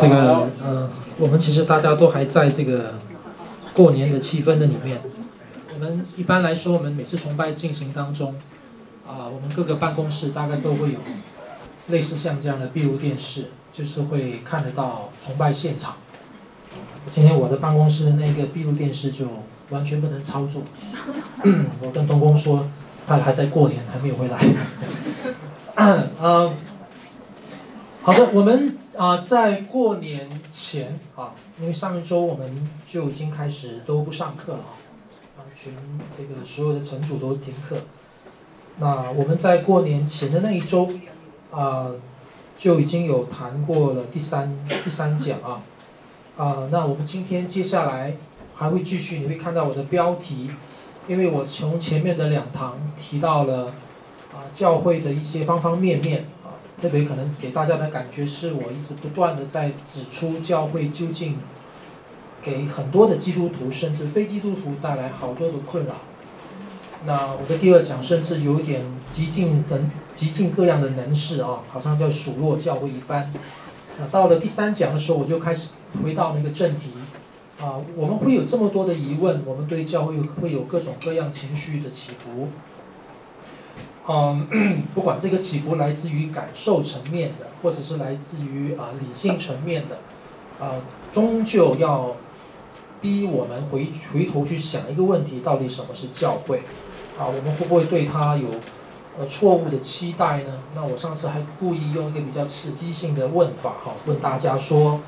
这个呃，我们其实大家都还在这个过年的气氛的里面。我们一般来说，我们每次崇拜进行当中，啊、我们各个办公室大概都会有类似像这样的闭路电视，就是会看得到崇拜现场。今天我的办公室的那个闭路电视就完全不能操作，我跟东宫说，他还在过年，还没有回来。呃，好的，我们啊、在过年前啊，因为上一周我们就已经开始都不上课了啊，全这个所有的城主都停课。那我们在过年前的那一周啊，就已经有谈过了第三第三讲啊。啊，那我们今天接下来还会继续，你会看到我的标题，因为我从前面的两堂提到了啊教会的一些方方面面，特别可能给大家的感觉是我一直不断的在指出教会究竟给很多的基督徒甚至非基督徒带来好多的困扰。那我的第二讲甚至有点极尽等极尽各样的能事啊，好像叫数落教会一般。那到了第三讲的时候，我就开始。回到那个正题，啊，我们会有这么多的疑问，我们对教会会有各种各样情绪的起伏，嗯，不管这个起伏来自于感受层面的，或者是来自于啊理性层面的，啊，终究要逼我们回回头去想一个问题：到底什么是教会？啊，我们会不会对它有呃错误的期待呢？那我上次还故意用一个比较刺激性的问法，哈，问大家说。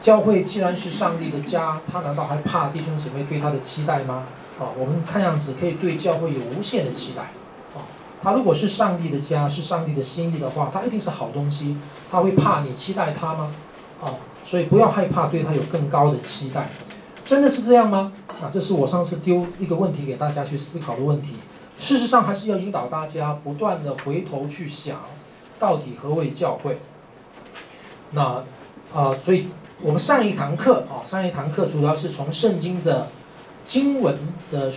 教会既然是上帝的家，他难道还怕弟兄姐妹对他的期待吗？啊，我们看样子可以对教会有无限的期待。他如果是上帝的家，是上帝的心意的话，他一定是好东西。他会怕你期待他吗？啊，所以不要害怕对他有更高的期待。真的是这样吗？啊，这是我上次丢一个问题给大家去思考的问题。事实上，还是要引导大家不断的回头去想，到底何谓教会？那啊，所以。我们上一堂课啊，上一堂课主要是从圣经的经文的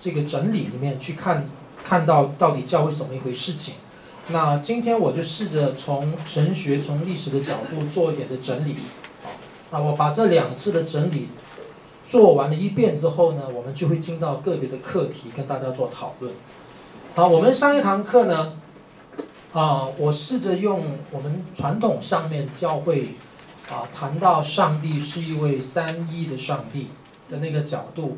这个整理里面去看，看到到底教会什么一回事情。那今天我就试着从神学、从历史的角度做一点的整理。那我把这两次的整理做完了一遍之后呢，我们就会进到个别的课题跟大家做讨论。好，我们上一堂课呢，啊，我试着用我们传统上面教会。啊，谈到上帝是一位三一的上帝的那个角度，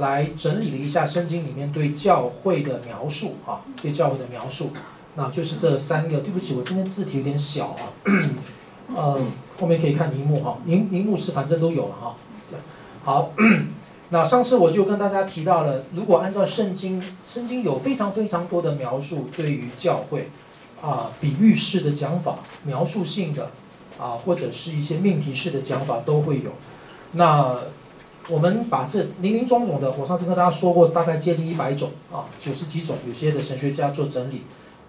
来整理了一下圣经里面对教会的描述啊，对教会的描述，那就是这三个。对不起，我今天字体有点小啊，呃，后面可以看荧幕哈，荧荧幕是反正都有了哈。对，好，那上次我就跟大家提到了，如果按照圣经，圣经有非常非常多的描述对于教会，啊，比喻式的讲法，描述性的。啊，或者是一些命题式的讲法都会有。那我们把这林林总总的，我上次跟大家说过，大概接近一百种啊，九十几种，有些的神学家做整理，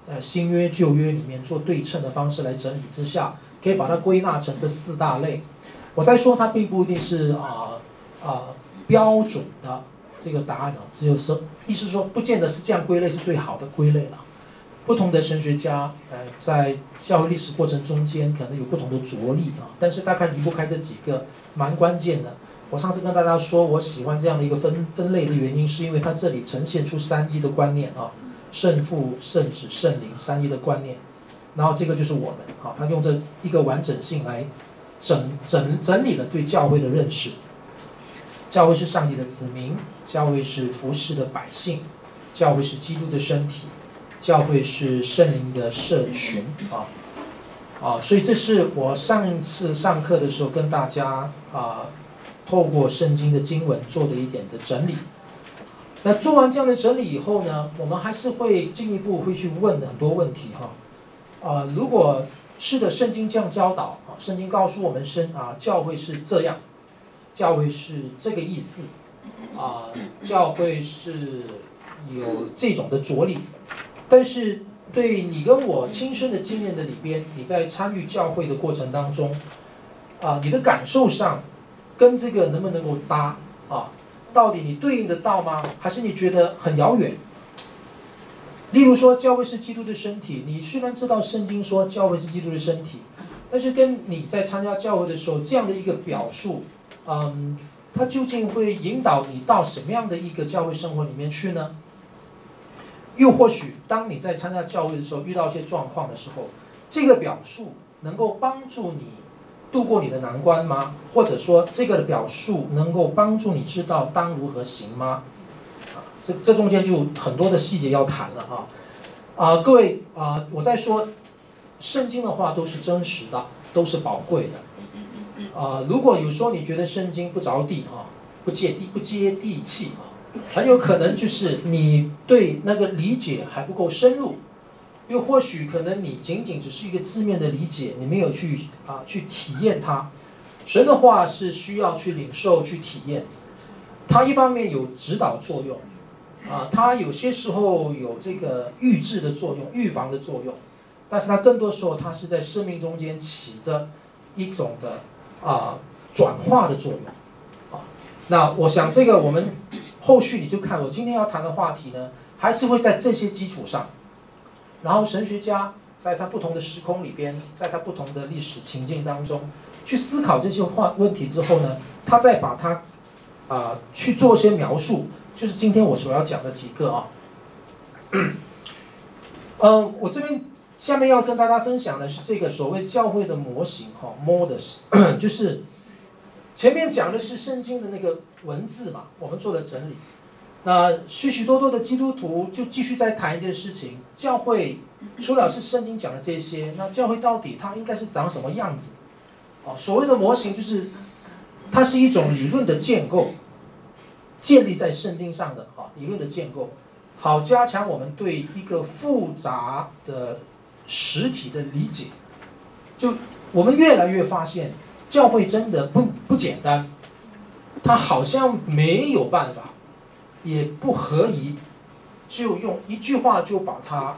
在新约旧约里面做对称的方式来整理之下，可以把它归纳成这四大类。我再说，它并不一定是啊啊标准的这个答案啊，只有说，意思说，不见得是这样归类是最好的归类了。不同的神学家，呃，在教育历史过程中间可能有不同的着力啊，但是大概离不开这几个蛮关键的。我上次跟大家说，我喜欢这样的一个分分类的原因，是因为它这里呈现出三一的观念啊，圣父、圣子、圣灵三一的观念。然后这个就是我们啊，他用这一个完整性来整整整理了对教会的认识。教会是上帝的子民，教会是服侍的百姓，教会是基督的身体。教会是圣灵的社群啊，啊，所以这是我上一次上课的时候跟大家啊，透过圣经的经文做的一点的整理。那做完这样的整理以后呢，我们还是会进一步会去问很多问题哈。啊，如果是的，圣经这样教导啊，圣经告诉我们生啊，教会是这样，教会是这个意思啊，教会是有这种的着力。但是，对你跟我亲身的经验的里边，你在参与教会的过程当中，啊，你的感受上，跟这个能不能够搭啊？到底你对应得到吗？还是你觉得很遥远？例如说，教会是基督的身体，你虽然知道圣经说教会是基督的身体，但是跟你在参加教会的时候这样的一个表述，嗯，它究竟会引导你到什么样的一个教会生活里面去呢？又或许当你在参加教会的时候遇到一些状况的时候，这个表述能够帮助你度过你的难关吗？或者说这个的表述能够帮助你知道当如何行吗？啊，这这中间就很多的细节要谈了啊。啊，各位啊，我在说。圣经的话都是真实的，都是宝贵的。啊，如果有时候你觉得圣经不着地啊，不接地不接地气啊，很有可能就是你对那个理解还不够深入，又或许可能你仅仅只是一个字面的理解，你没有去啊去体验它。神的话是需要去领受去体验，它一方面有指导作用，啊，它有些时候有这个预制的作用、预防的作用。但是它更多时候，它是在生命中间起着一种的啊转化的作用，啊，那我想这个我们后续你就看我今天要谈的话题呢，还是会在这些基础上，然后神学家在他不同的时空里边，在他不同的历史情境当中去思考这些话问题之后呢，他再把它啊去做一些描述，就是今天我所要讲的几个啊，嗯，我这边。下面要跟大家分享的是这个所谓教会的模型，哈，modus，就是前面讲的是圣经的那个文字嘛，我们做了整理。那许许多多的基督徒就继续在谈一件事情：教会除了是圣经讲的这些，那教会到底它应该是长什么样子？哦，所谓的模型就是它是一种理论的建构，建立在圣经上的啊，理论的建构，好加强我们对一个复杂的。实体的理解，就我们越来越发现，教会真的不不简单，它好像没有办法，也不合宜，就用一句话就把它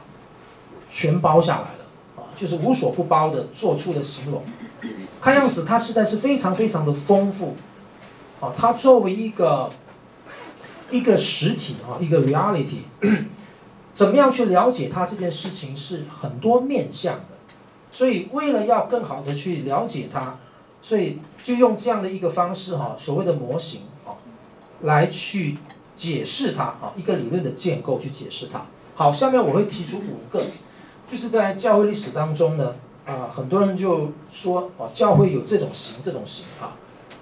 全包下来了啊，就是无所不包的做出的形容，看样子它实在是非常非常的丰富，啊，它作为一个一个实体啊，一个 reality。怎么样去了解它这件事情是很多面向的，所以为了要更好的去了解它，所以就用这样的一个方式哈，所谓的模型啊，来去解释它啊，一个理论的建构去解释它。好，下面我会提出五个，就是在教会历史当中呢，啊，很多人就说啊，教会有这种形这种形啊，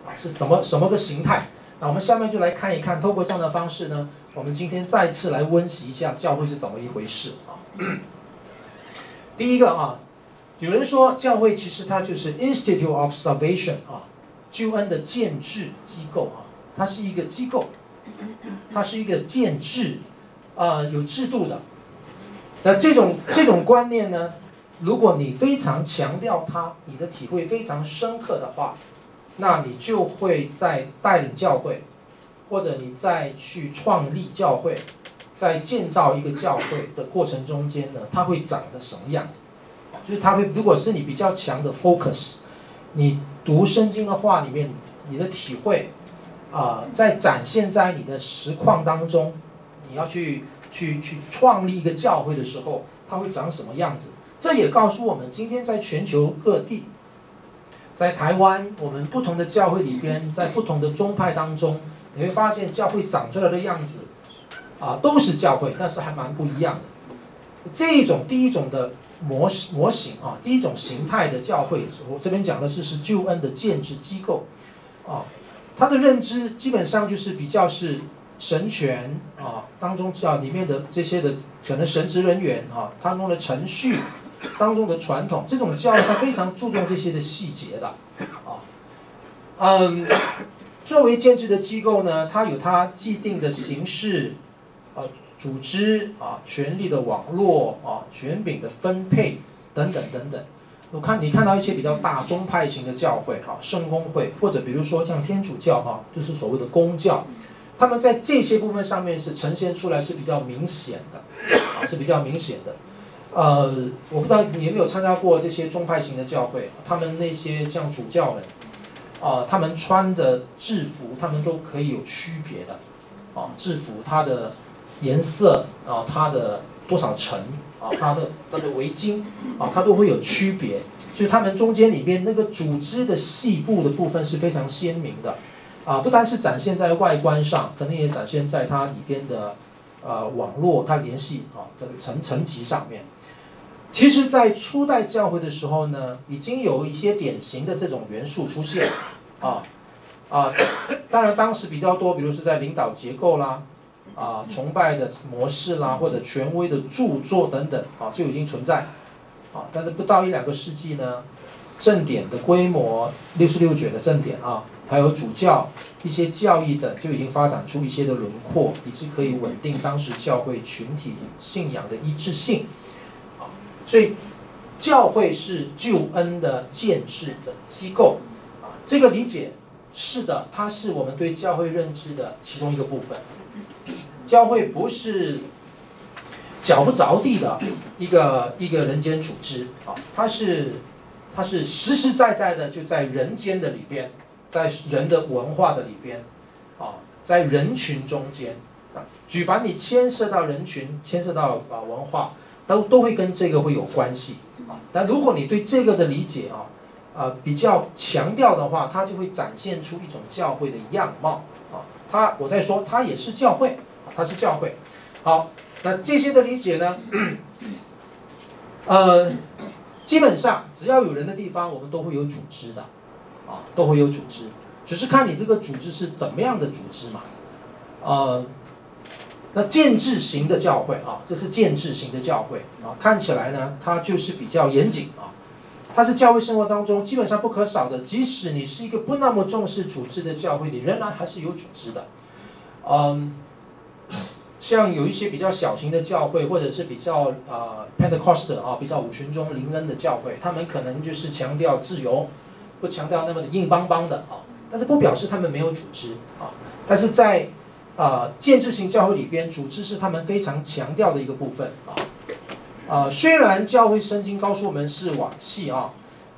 啊是什么什么个形态？那我们下面就来看一看，透过这样的方式呢。我们今天再次来温习一下教会是怎么一回事啊？第一个啊，有人说教会其实它就是 Institute of Salvation 啊，救恩的建制机构啊，它是一个机构，它是一个建制啊，有制度的。那这种这种观念呢，如果你非常强调它，你的体会非常深刻的话，那你就会在带领教会。或者你再去创立教会，在建造一个教会的过程中间呢，它会长得什么样子？就是它会，如果是你比较强的 focus，你读圣经的话里面，你的体会啊、呃，在展现在你的实况当中，你要去去去创立一个教会的时候，它会长什么样子？这也告诉我们，今天在全球各地，在台湾，我们不同的教会里边，在不同的宗派当中。你会发现教会长出来的样子，啊，都是教会，但是还蛮不一样的。这一种第一种的模式模型啊，第一种形态的教会，我这边讲的是是救恩的建制机构，啊，他的认知基本上就是比较是神权啊当中叫里面的这些的可能神职人员啊当中的程序当中的传统，这种教育他非常注重这些的细节的，啊，嗯。作为建制的机构呢，它有它既定的形式，啊，组织啊，权力的网络啊，权柄的分配等等等等。我看你看到一些比较大宗派型的教会哈，圣公会或者比如说像天主教哈，就是所谓的公教，他们在这些部分上面是呈现出来是比较明显的，啊，是比较明显的。呃，我不知道你有没有参加过这些宗派型的教会，他们那些像主教们。啊，他们穿的制服，他们都可以有区别的，啊，制服它的颜色啊，它的多少层啊，它的它的围巾啊，它都会有区别，就是他们中间里面那个组织的细部的部分是非常鲜明的，啊，不单是展现在外观上，可能也展现在它里边的呃网络，它联系啊的层层级上面。其实，在初代教会的时候呢，已经有一些典型的这种元素出现，啊啊，当然当时比较多，比如是在领导结构啦，啊，崇拜的模式啦，或者权威的著作等等，啊，就已经存在，啊，但是不到一两个世纪呢，正典的规模，六十六卷的正典啊，还有主教一些教义等，就已经发展出一些的轮廓，以致可以稳定当时教会群体信仰的一致性啊。所以，教会是救恩的建制的机构，啊，这个理解是的，它是我们对教会认知的其中一个部分。教会不是脚不着地的一个一个人间组织啊，它是它是实实在在的就在人间的里边，在人的文化的里边，啊，在人群中间啊，举凡你牵涉到人群，牵涉到啊文化。都都会跟这个会有关系啊，但如果你对这个的理解啊，呃比较强调的话，它就会展现出一种教会的样貌啊。它我在说它也是教会，它是教会。好，那这些的理解呢，呃，基本上只要有人的地方，我们都会有组织的，啊，都会有组织，只是看你这个组织是怎么样的组织嘛，呃。那建制型的教会啊，这是建制型的教会啊，看起来呢，它就是比较严谨啊，它是教会生活当中基本上不可少的。即使你是一个不那么重视组织的教会，你仍然还是有组织的。嗯，像有一些比较小型的教会，或者是比较啊、呃、Pentecost 啊，比较五旬中灵恩的教会，他们可能就是强调自由，不强调那么的硬邦邦的啊，但是不表示他们没有组织啊，但是在啊、呃，建制型教会里边，组织是他们非常强调的一个部分啊。啊、虽然教会圣经告诉我们是瓦器啊，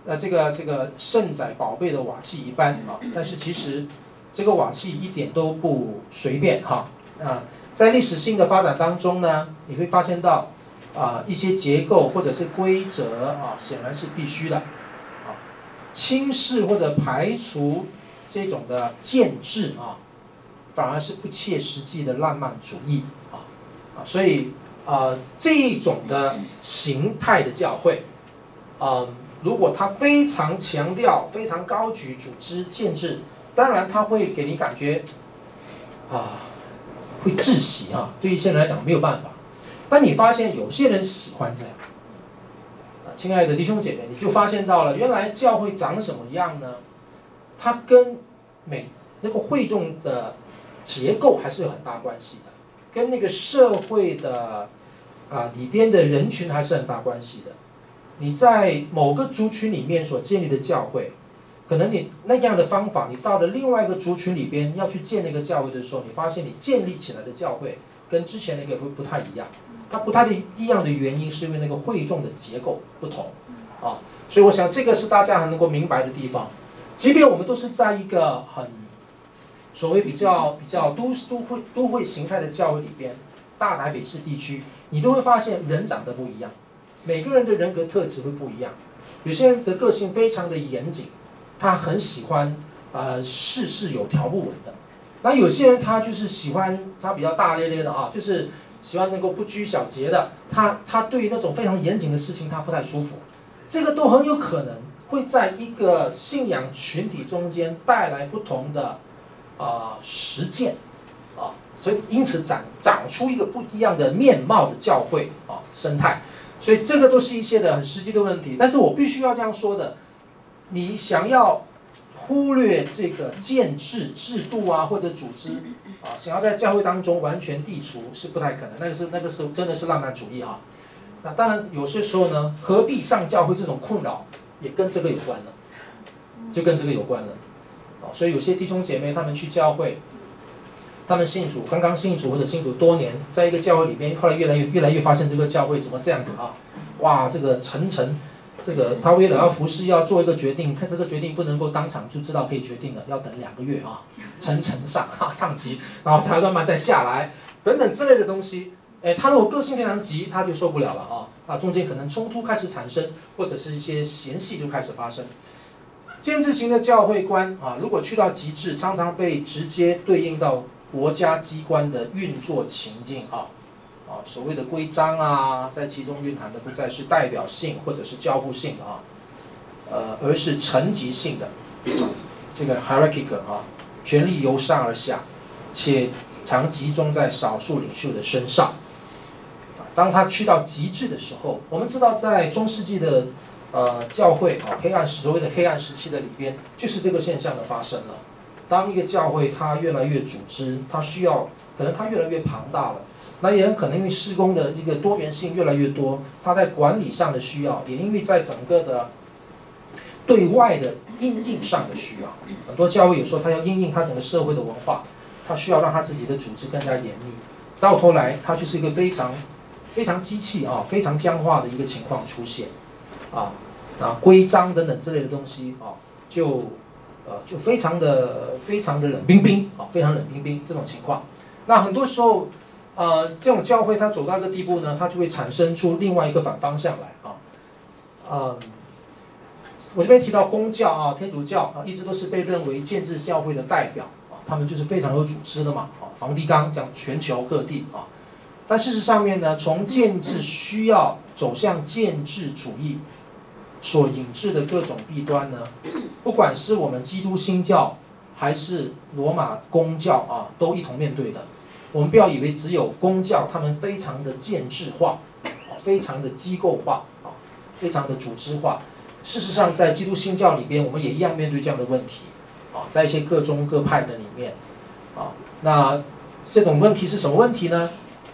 呃，这个这个圣载宝贝的瓦器一般啊，但是其实这个瓦器一点都不随便哈，啊，在历史性的发展当中呢，你会发现到啊一些结构或者是规则啊，显然是必须的啊，轻视或者排除这种的建制啊。反而是不切实际的浪漫主义啊啊，所以啊、这一种的形态的教会，啊、如果他非常强调、非常高举组织建制，当然他会给你感觉啊会窒息啊，对于一些人来讲没有办法。但你发现有些人喜欢这样啊，亲爱的弟兄姐妹，你就发现到了，原来教会长什么样呢？它跟每那个会众的。结构还是有很大关系的，跟那个社会的啊里边的人群还是很大关系的。你在某个族群里面所建立的教会，可能你那样的方法，你到了另外一个族群里边要去建那个教会的时候，你发现你建立起来的教会跟之前那个会不太一样。它不太一样的原因是因为那个会众的结构不同啊，所以我想这个是大家还能够明白的地方。即便我们都是在一个很。所谓比较比较都市都会都会形态的教会里边，大台北市地区，你都会发现人长得不一样，每个人的人格特质会不一样。有些人的个性非常的严谨，他很喜欢呃事事有条不紊的。那有些人他就是喜欢他比较大咧咧的啊，就是喜欢能够不拘小节的。他他对于那种非常严谨的事情他不太舒服，这个都很有可能会在一个信仰群体中间带来不同的。啊、实践，啊，所以因此长长出一个不一样的面貌的教会啊生态，所以这个都是一些的很实际的问题。但是我必须要这样说的，你想要忽略这个建制制度啊或者组织啊，想要在教会当中完全剔除是不太可能。那个是那个是真的是浪漫主义啊。那当然有些时候呢，何必上教会这种困扰也跟这个有关了，就跟这个有关了。所以有些弟兄姐妹他们去教会，他们信主，刚刚信主或者信主多年，在一个教会里边，后来越来越越来越发现这个教会怎么这样子啊？哇，这个层层，这个他为了要服侍，要做一个决定，看这个决定不能够当场就知道可以决定了，要等两个月啊，层层上啊 上级，然后才慢慢再下来，等等之类的东西，哎，他如果个性非常急，他就受不了了啊，啊，中间可能冲突开始产生，或者是一些嫌隙就开始发生。建制型的教会官啊，如果去到极致，常常被直接对应到国家机关的运作情境，啊，所谓的规章啊，在其中蕴含的不再是代表性或者是交互性的啊，呃，而是层级性的，这个 hierarchical 啊，权力由上而下，且常集中在少数领袖的身上。当他去到极致的时候，我们知道在中世纪的。呃，教会啊，黑暗所谓的黑暗时期的里边，就是这个现象的发生了。当一个教会它越来越组织，它需要可能它越来越庞大了，那也很可能因为施工的一个多元性越来越多，它在管理上的需要，也因为在整个的对外的应应上的需要，很多教会有时候它要应应它整个社会的文化，它需要让它自己的组织更加严密，到头来它就是一个非常非常机器啊，非常僵化的一个情况出现，啊。啊，规章等等之类的东西啊，就呃就非常的非常的冷冰冰啊，非常冷冰冰这种情况。那很多时候，呃，这种教会它走到一个地步呢，它就会产生出另外一个反方向来啊。呃，我这边提到公教啊，天主教啊，一直都是被认为建制教会的代表啊，他们就是非常有组织的嘛啊。梵蒂冈讲全球各地啊，但事实上面呢，从建制需要走向建制主义。所引致的各种弊端呢，不管是我们基督新教还是罗马公教啊，都一同面对的。我们不要以为只有公教，他们非常的建制化，非常的机构化啊，非常的组织化。事实上，在基督新教里边，我们也一样面对这样的问题啊，在一些各宗各派的里面啊，那这种问题是什么问题呢？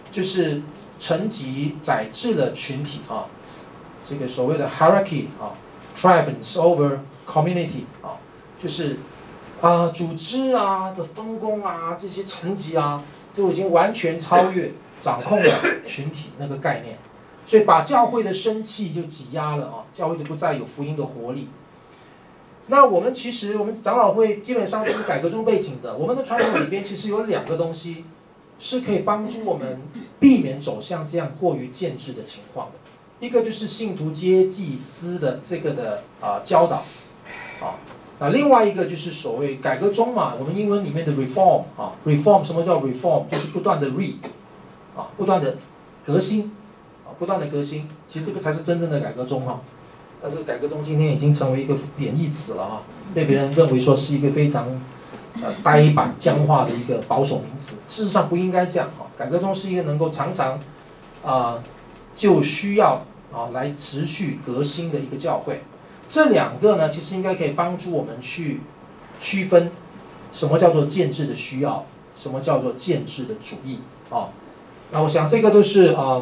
就是层级宰制的群体啊。这个所谓的 hierarchy 啊，triumphs over community 啊，就是啊，组织啊的分工啊，这些层级啊，都已经完全超越掌控了 群体那个概念，所以把教会的生气就挤压了啊，教会就不再有福音的活力。那我们其实我们长老会基本上都是改革中背景的，我们的传统里边其实有两个东西是可以帮助我们避免走向这样过于建制的情况的。一个就是信徒皆祭司的这个的啊、呃、教导，啊，那另外一个就是所谓改革中嘛，我们英文里面的 reform 啊，reform 什么叫 reform？就是不断的 re，啊，不断的革新，啊，不断的革新，其实这个才是真正的改革中哈。但是改革中今天已经成为一个贬义词了哈，被别人认为说是一个非常呃呆板僵化的一个保守名词。事实上不应该这样哈，改革中是一个能够常常啊、就需要。啊，来持续革新的一个教会，这两个呢，其实应该可以帮助我们去区分什么叫做建制的需要，什么叫做建制的主义啊。那我想这个都是啊，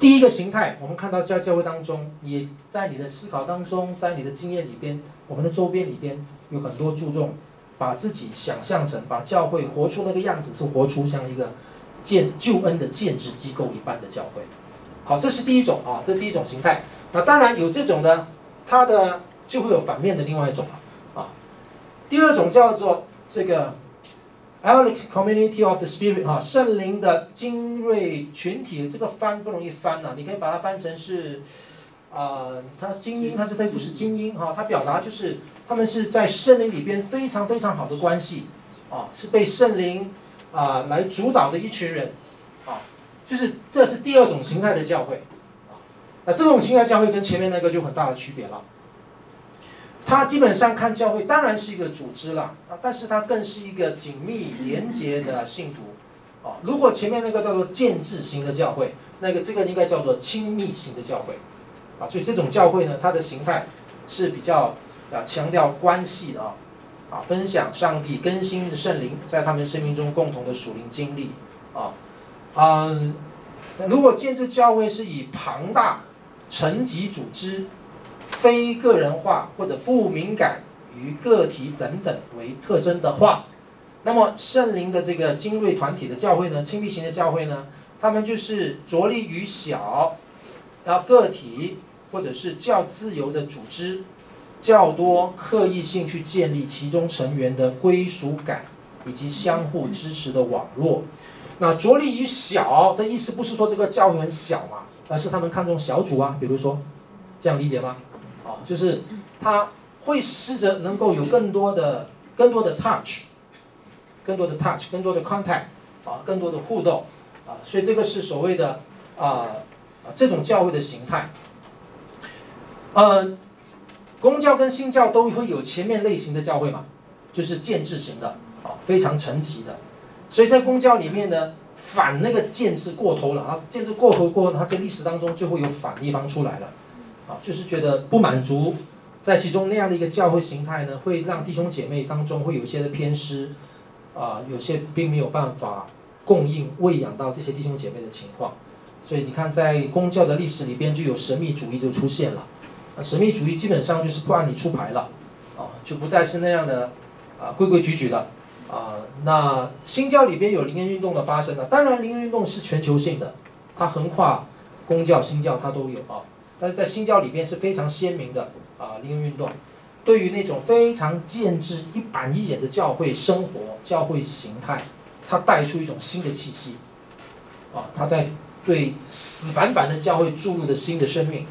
第一个形态。我们看到在教会当中，也在你的思考当中，在你的经验里边，我们的周边里边有很多注重把自己想象成把教会活出那个样子，是活出像一个建救恩的建制机构一般的教会。好，这是第一种啊，这是第一种形态。那当然有这种的，它的就会有反面的另外一种了啊。第二种叫做这个 Alex Community of the Spirit 啊，圣灵的精锐群体。这个翻不容易翻呐、啊，你可以把它翻成是啊，它是精英，它是它不是精英哈，它表达就是他们是在圣灵里边非常非常好的关系啊，是被圣灵啊来主导的一群人啊。就是这是第二种形态的教会，啊，那这种形态教会跟前面那个就很大的区别了。它基本上看教会当然是一个组织了，啊，但是它更是一个紧密连接的信徒，啊，如果前面那个叫做建制型的教会，那个这个应该叫做亲密型的教会，啊，所以这种教会呢，它的形态是比较啊强调关系的啊，啊，分享上帝更新的圣灵在他们生命中共同的属灵经历，啊。嗯，如果建制教会是以庞大、层级组织、非个人化或者不敏感于个体等等为特征的话，那么圣灵的这个精锐团体的教会呢，亲密型的教会呢，他们就是着力于小，然后个体或者是较自由的组织，较多刻意性去建立其中成员的归属感以及相互支持的网络。那着力于小的意思，不是说这个教会很小嘛，而是他们看重小组啊，比如说，这样理解吗？啊，就是他会试着能够有更多的、更多的 touch，更多的 touch，更多的 contact，啊，更多的互动，啊，所以这个是所谓的啊，这种教会的形态。呃，公教跟新教都会有前面类型的教会嘛，就是建制型的，啊，非常层级的。所以在公教里面呢，反那个建制过头了啊，建制过头过后，它在历史当中就会有反一方出来了，啊，就是觉得不满足，在其中那样的一个教会形态呢，会让弟兄姐妹当中会有一些的偏失，啊，有些并没有办法供应喂养到这些弟兄姐妹的情况，所以你看在公教的历史里边就有神秘主义就出现了，啊，神秘主义基本上就是不让你出牌了，啊，就不再是那样的啊规规矩矩的。啊、那新教里边有灵恩运动的发生呢？当然，灵恩运动是全球性的，它横跨公教、新教，它都有啊。但是在新教里边是非常鲜明的啊，灵恩运动对于那种非常建制、一板一眼的教会生活、教会形态，它带出一种新的气息啊，它在对死板板的教会注入的新的生命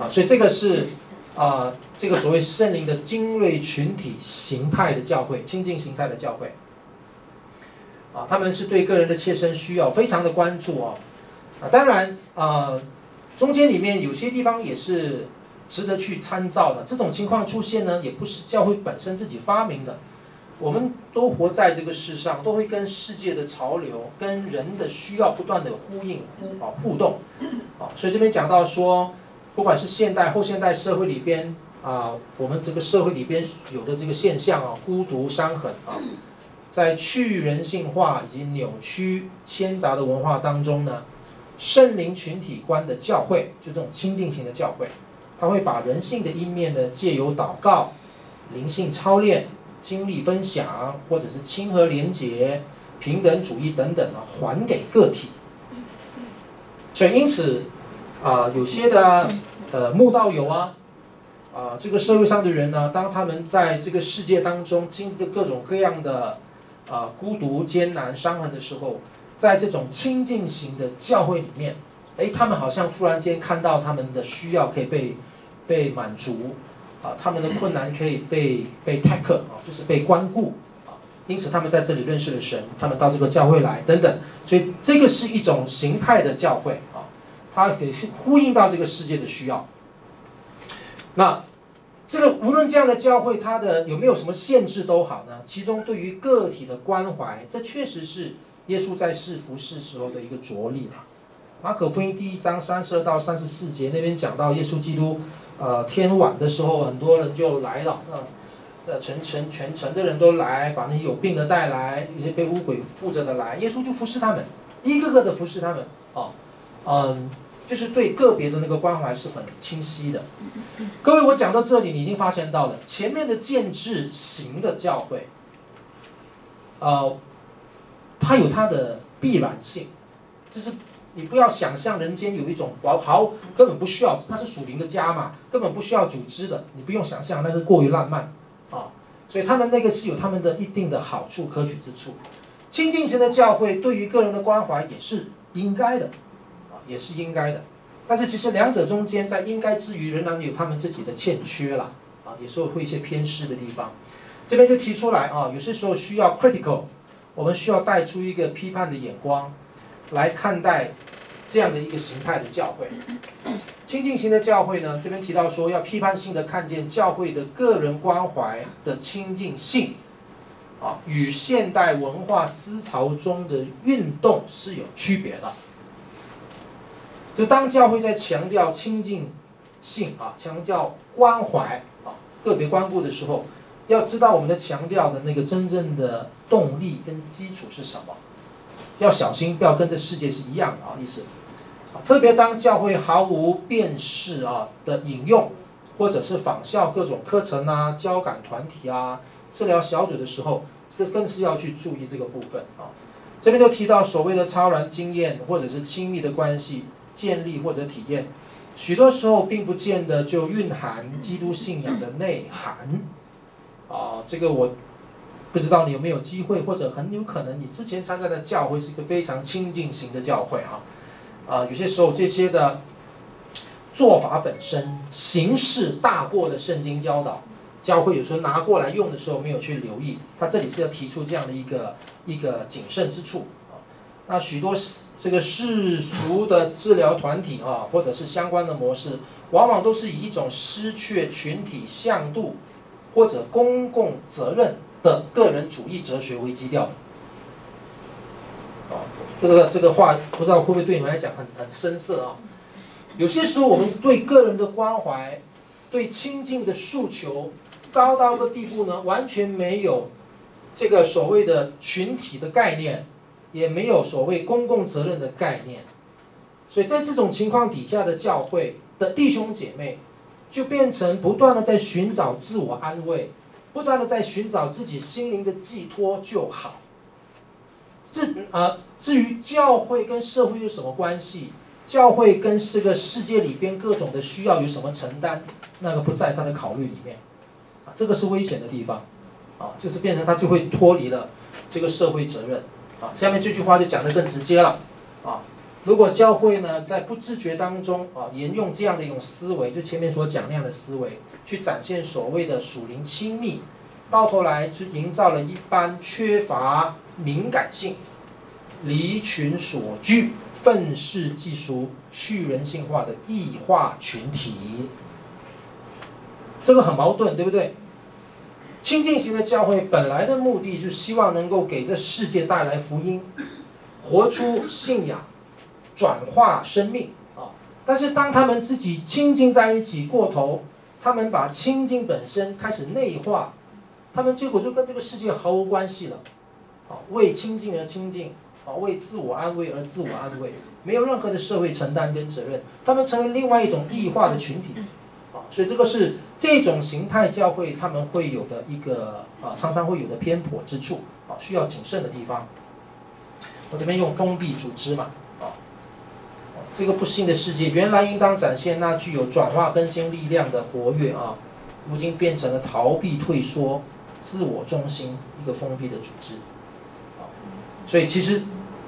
啊，所以这个是。啊、这个所谓圣灵的精锐群体形态的教会，亲近形态的教会，啊，他们是对个人的切身需要非常的关注哦，啊，当然啊，中间里面有些地方也是值得去参照的。这种情况出现呢，也不是教会本身自己发明的，我们都活在这个世上，都会跟世界的潮流、跟人的需要不断的呼应、啊互动，啊，所以这边讲到说。不管是现代、后现代社会里边啊，我们这个社会里边有的这个现象啊，孤独、伤痕啊，在去人性化以及扭曲、牵杂的文化当中呢，圣灵群体观的教会，就这种亲近型的教会，它会把人性的一面呢，借由祷告、灵性操练、经历分享，或者是亲和连结、平等主义等等啊，还给个体。所以因此。啊，有些的呃慕道友啊，啊，这个社会上的人呢，当他们在这个世界当中经历各种各样的啊孤独、艰难、伤痕的时候，在这种亲近型的教会里面，哎，他们好像突然间看到他们的需要可以被被满足，啊，他们的困难可以被被 take 啊，就是被关顾啊，因此他们在这里认识了神，他们到这个教会来等等，所以这个是一种形态的教会啊。它可以呼应到这个世界的需要。那这个无论这样的教会，它的有没有什么限制都好呢？其中对于个体的关怀，这确实是耶稣在世服事时候的一个着力了。马可福音第一章三十二到三十四节那边讲到，耶稣基督，呃，天晚的时候，很多人就来了，啊，这全城全城的人都来，把那些有病的带来，有些被污鬼附着的来，耶稣就服侍他们，一个个的服侍他们，啊，嗯。就是对个别的那个关怀是很清晰的。各位，我讲到这里，你已经发现到了前面的建制型的教会，呃，它有它的必然性，就是你不要想象人间有一种好，好根本不需要，它是属灵的家嘛，根本不需要组织的，你不用想象那是过于浪漫啊。所以他们那个是有他们的一定的好处可取之处。亲近型的教会对于个人的关怀也是应该的。也是应该的，但是其实两者中间在应该之余，仍然有他们自己的欠缺了啊，有时候会一些偏失的地方。这边就提出来啊，有些时候需要 critical，我们需要带出一个批判的眼光来看待这样的一个形态的教会。亲近型的教会呢，这边提到说要批判性的看见教会的个人关怀的亲近性啊，与现代文化思潮中的运动是有区别的。就当教会在强调亲近性啊，强调关怀啊，个别关顾的时候，要知道我们的强调的那个真正的动力跟基础是什么，要小心不要跟这世界是一样的啊意思。啊，特别当教会毫无辨识啊的引用，或者是仿效各种课程啊、交感团体啊、治疗小组的时候，这更是要去注意这个部分啊。这边就提到所谓的超然经验，或者是亲密的关系。建立或者体验，许多时候并不见得就蕴含基督信仰的内涵。啊，这个我不知道你有没有机会，或者很有可能你之前参加的教会是一个非常亲近型的教会啊，啊，有些时候这些的做法本身形式大过了圣经教导，教会有时候拿过来用的时候没有去留意，他这里是要提出这样的一个一个谨慎之处。那许多这个世俗的治疗团体啊，或者是相关的模式，往往都是以一种失去群体向度或者公共责任。的个人主义哲学为基调的，啊，这个这个话不知道会不会对你们来讲很很深涩啊？有些时候我们对个人的关怀、对亲近的诉求，高到的地步呢，完全没有这个所谓的群体的概念，也没有所谓公共责任的概念，所以在这种情况底下的教会的弟兄姐妹，就变成不断的在寻找自我安慰。不断的在寻找自己心灵的寄托就好。至啊，至于教会跟社会有什么关系？教会跟这个世界里边各种的需要有什么承担？那个不在他的考虑里面。啊，这个是危险的地方。啊，就是变成他就会脱离了这个社会责任。啊，下面这句话就讲得更直接了。啊，如果教会呢在不自觉当中啊沿用这样的一种思维，就前面所讲那样的思维。去展现所谓的属灵亲密，到头来去营造了一般缺乏敏感性、离群索居、愤世嫉俗、去人性化的异化群体。这个很矛盾，对不对？亲近型的教会本来的目的是希望能够给这世界带来福音，活出信仰，转化生命啊！但是当他们自己亲近在一起过头。他们把亲近本身开始内化，他们结果就跟这个世界毫无关系了，啊，为亲近而亲近，啊，为自我安慰而自我安慰，没有任何的社会承担跟责任，他们成为另外一种异化的群体，啊，所以这个是这种形态教会他们会有的一个啊，常常会有的偏颇之处，啊，需要谨慎的地方。我这边用封闭组织嘛啊。这个不幸的世界，原来应当展现那具有转化更新力量的活跃啊，如今变成了逃避、退缩、自我中心一个封闭的组织。啊，所以其实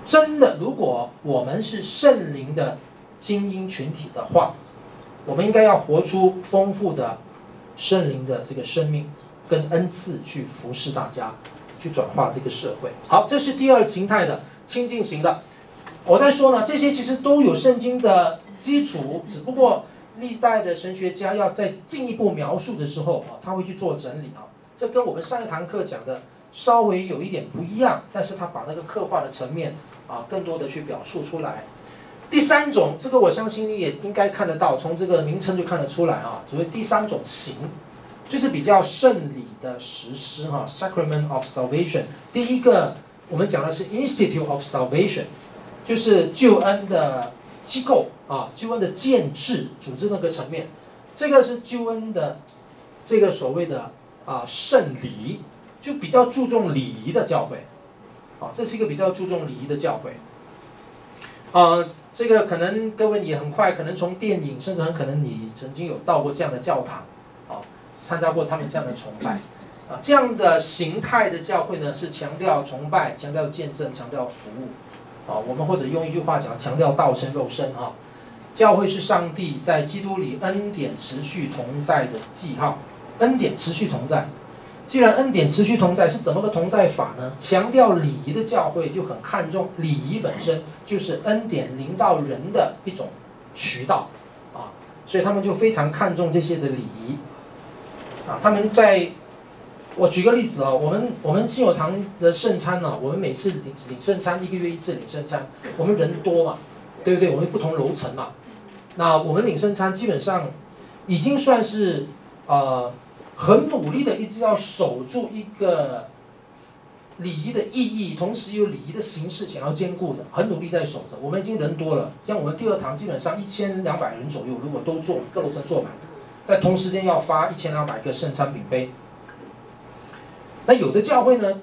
真的，如果我们是圣灵的精英群体的话，我们应该要活出丰富的圣灵的这个生命跟恩赐，去服侍大家，去转化这个社会。好，这是第二形态的亲近型的。我在说呢，这些其实都有圣经的基础，只不过历代的神学家要再进一步描述的时候啊，他会去做整理啊。这跟我们上一堂课讲的稍微有一点不一样，但是他把那个刻画的层面啊，更多的去表述出来。第三种，这个我相信你也应该看得到，从这个名称就看得出来啊。所谓第三种型，就是比较圣礼的实施哈，Sacrament of Salvation。第一个我们讲的是 Institute of Salvation。就是救恩的机构啊，救恩的建制组织那个层面，这个是救恩的这个所谓的啊圣礼，就比较注重礼仪的教会，啊，这是一个比较注重礼仪的教会。啊，这个可能各位你很快可能从电影，甚至很可能你曾经有到过这样的教堂，啊，参加过他们这样的崇拜，啊，这样的形态的教会呢，是强调崇拜，强调见证，强调服务。啊，我们或者用一句话讲，强调道生肉身啊。教会是上帝在基督里恩典持续同在的记号，恩典持续同在。既然恩典持续同在，是怎么个同在法呢？强调礼仪的教会就很看重礼仪本身，就是恩典临到人的一种渠道啊，所以他们就非常看重这些的礼仪啊，他们在。我举个例子啊，我们我们信友堂的圣餐呢，我们每次领领圣餐一个月一次领圣餐，我们人多嘛，对不对？我们不同楼层嘛，那我们领圣餐基本上已经算是呃很努力的，一直要守住一个礼仪的意义，同时有礼仪的形式想要兼顾的，很努力在守着。我们已经人多了，像我们第二堂基本上一千两百人左右，如果都坐各楼层坐满，在同时间要发一千两百个圣餐饼杯。那有的教会呢，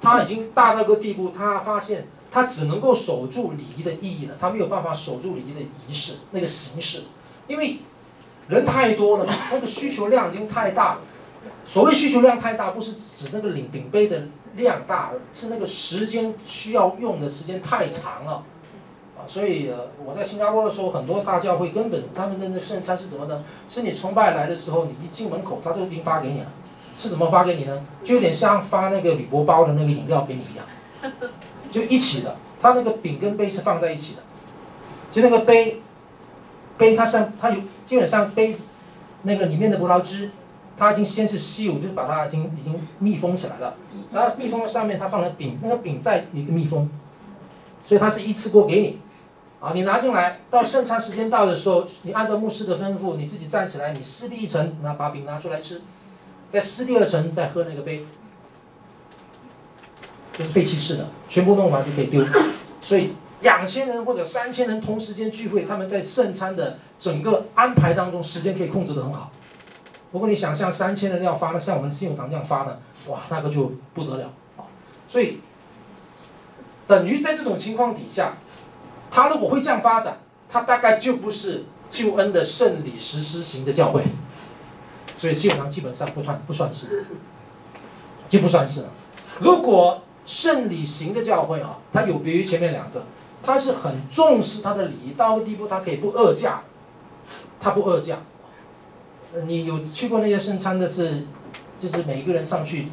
他已经大到个地步，他发现他只能够守住礼仪的意义了，他没有办法守住礼仪的仪式那个形式，因为人太多了嘛，那个需求量已经太大了，所谓需求量太大，不是指那个领饼杯的量大，是那个时间需要用的时间太长了。啊，所以，我在新加坡的时候，很多大教会根本他们的那圣餐是怎么呢？是你崇拜来的时候，你一进门口，他就已经发给你了。是怎么发给你呢？就有点像发那个铝箔包的那个饮料给你一样，就一起的。他那个饼跟杯是放在一起的，就那个杯，杯它上它有基本上杯那个里面的葡萄汁，它已经先是吸乳，就是把它已经已经密封起来了。然后密封的上面它放了饼，那个饼在一个密封，所以它是一次过给你。啊，你拿进来，到圣餐时间到的时候，你按照牧师的吩咐，你自己站起来，你撕第一层，拿把饼拿出来吃。再撕第二层，再喝那个杯，就是废弃式的，全部弄完就可以丢。所以两千人或者三千人同时间聚会，他们在圣餐的整个安排当中，时间可以控制得很好。如果你想象三千人要发，那像我们信友堂这样发呢，哇，那个就不得了啊！所以等于在这种情况底下，他如果会这样发展，他大概就不是救恩的圣礼实施型的教会。所以信友堂基本上不算不算是，就不算是了。如果圣礼型的教会啊，它有别于前面两个，它是很重视它的礼仪，到个地步它可以不二价，它不二价。你有去过那些圣餐的是，就是每一个人上去，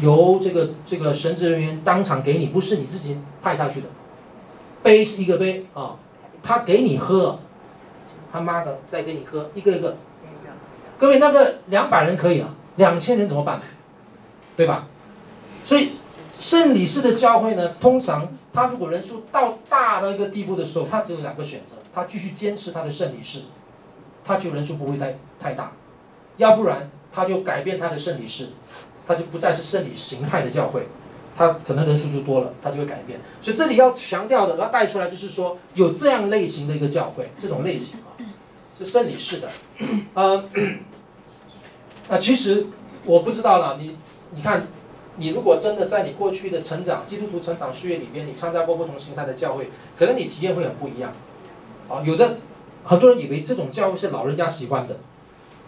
由这个这个神职人员当场给你，不是你自己派下去的。杯是一个杯啊，他给你喝，他妈的再给你喝，一个一个。各位，那个两百人可以了，两千人怎么办？对吧？所以圣礼式的教会呢，通常他如果人数到大到一个地步的时候，他只有两个选择：他继续坚持他的圣礼式，他就人数不会太太大；要不然他就改变他的圣礼式，他就不再是圣礼形态的教会，他可能人数就多了，他就会改变。所以这里要强调的，要带出来就是说，有这样类型的一个教会，这种类型啊，是圣礼式的，呃。那其实我不知道啦，你你看，你如果真的在你过去的成长基督徒成长岁月里边，你参加过不同形态的教会，可能你体验会很不一样。啊，有的很多人以为这种教会是老人家喜欢的，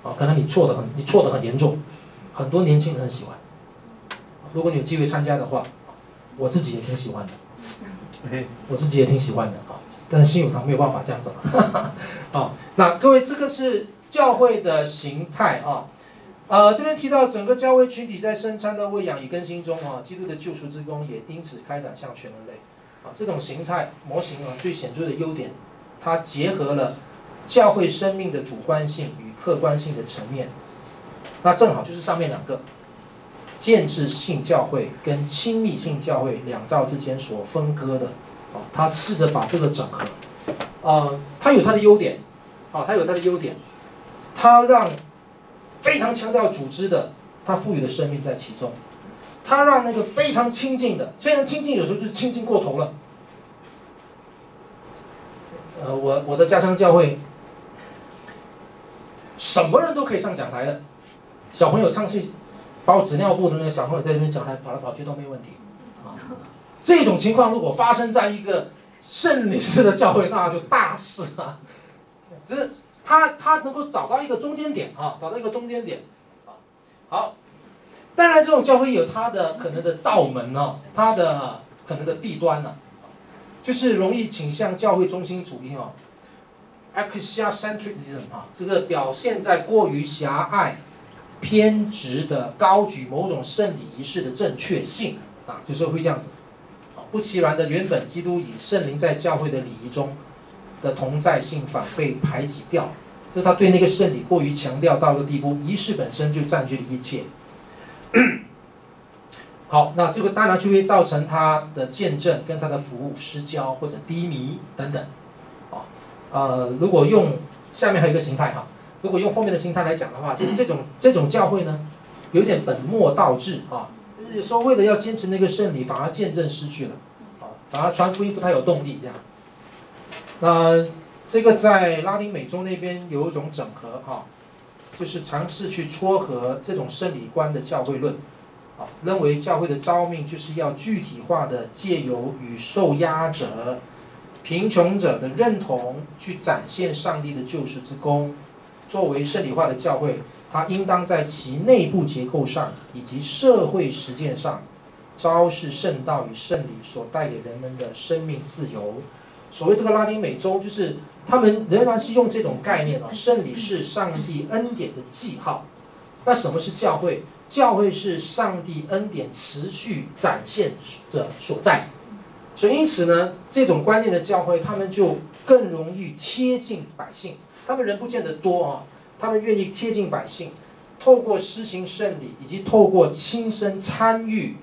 啊，可能你错的很，你错的很严重，很多年轻人很喜欢。如果你有机会参加的话，我自己也挺喜欢的，我自己也挺喜欢的啊，但是信友堂没有办法这样子嘛，啊，那各位这个是教会的形态啊。呃，这边提到整个教会群体在生餐的喂养与更新中啊，基督的救赎之功也因此开展向全人类啊。这种形态模型啊，最显著的优点，它结合了教会生命的主观性与客观性的层面。那正好就是上面两个，建制性教会跟亲密性教会两造之间所分割的啊，他试着把这个整合。啊，它有它的优点，啊，它有它的优点，它让。非常强调组织的，他赋予的生命在其中，他让那个非常亲近的，虽然亲近，有时候就是亲近过头了。呃，我我的家乡教会，什么人都可以上讲台的，小朋友唱戏，包纸尿布的那个小朋友在那边讲台跑来跑去都没问题，啊，这种情况如果发生在一个圣礼式的教会，那就大事了，就是。他他能够找到一个中间点啊，找到一个中间点，啊，好，当然这种教会有它的可能的罩门呢，它的可能的弊端呢，就是容易倾向教会中心主义哦，ecclesiocentrism 啊，这个表现在过于狭隘、偏执的高举某种圣礼仪式的正确性啊，就是会这样子，不其然的，原本基督以圣灵在教会的礼仪中的同在性反被排挤掉。就他对那个圣礼过于强调到一个地步，仪式本身就占据了一切。好，那这个当然就会造成他的见证跟他的服务失焦或者低迷等等。啊，呃，如果用下面还有一个形态哈，如果用后面的形态来讲的话，就这种这种教会呢，有点本末倒置啊，就是说为了要坚持那个圣礼，反而见证失去了，啊，反而传福音不太有动力这样。那。这个在拉丁美洲那边有一种整合哈，就是尝试去撮合这种圣礼观的教会论，认为教会的召命就是要具体化的借由与受压者、贫穷者的认同，去展现上帝的救赎之功。作为圣礼化的教会，它应当在其内部结构上以及社会实践上，昭示圣道与圣礼所带给人们的生命自由。所谓这个拉丁美洲，就是他们仍然是用这种概念啊，圣礼是上帝恩典的记号。那什么是教会？教会是上帝恩典持续展现的所在。所以因此呢，这种观念的教会，他们就更容易贴近百姓。他们人不见得多啊。他们愿意贴近百姓，透过施行圣礼，以及透过亲身参与，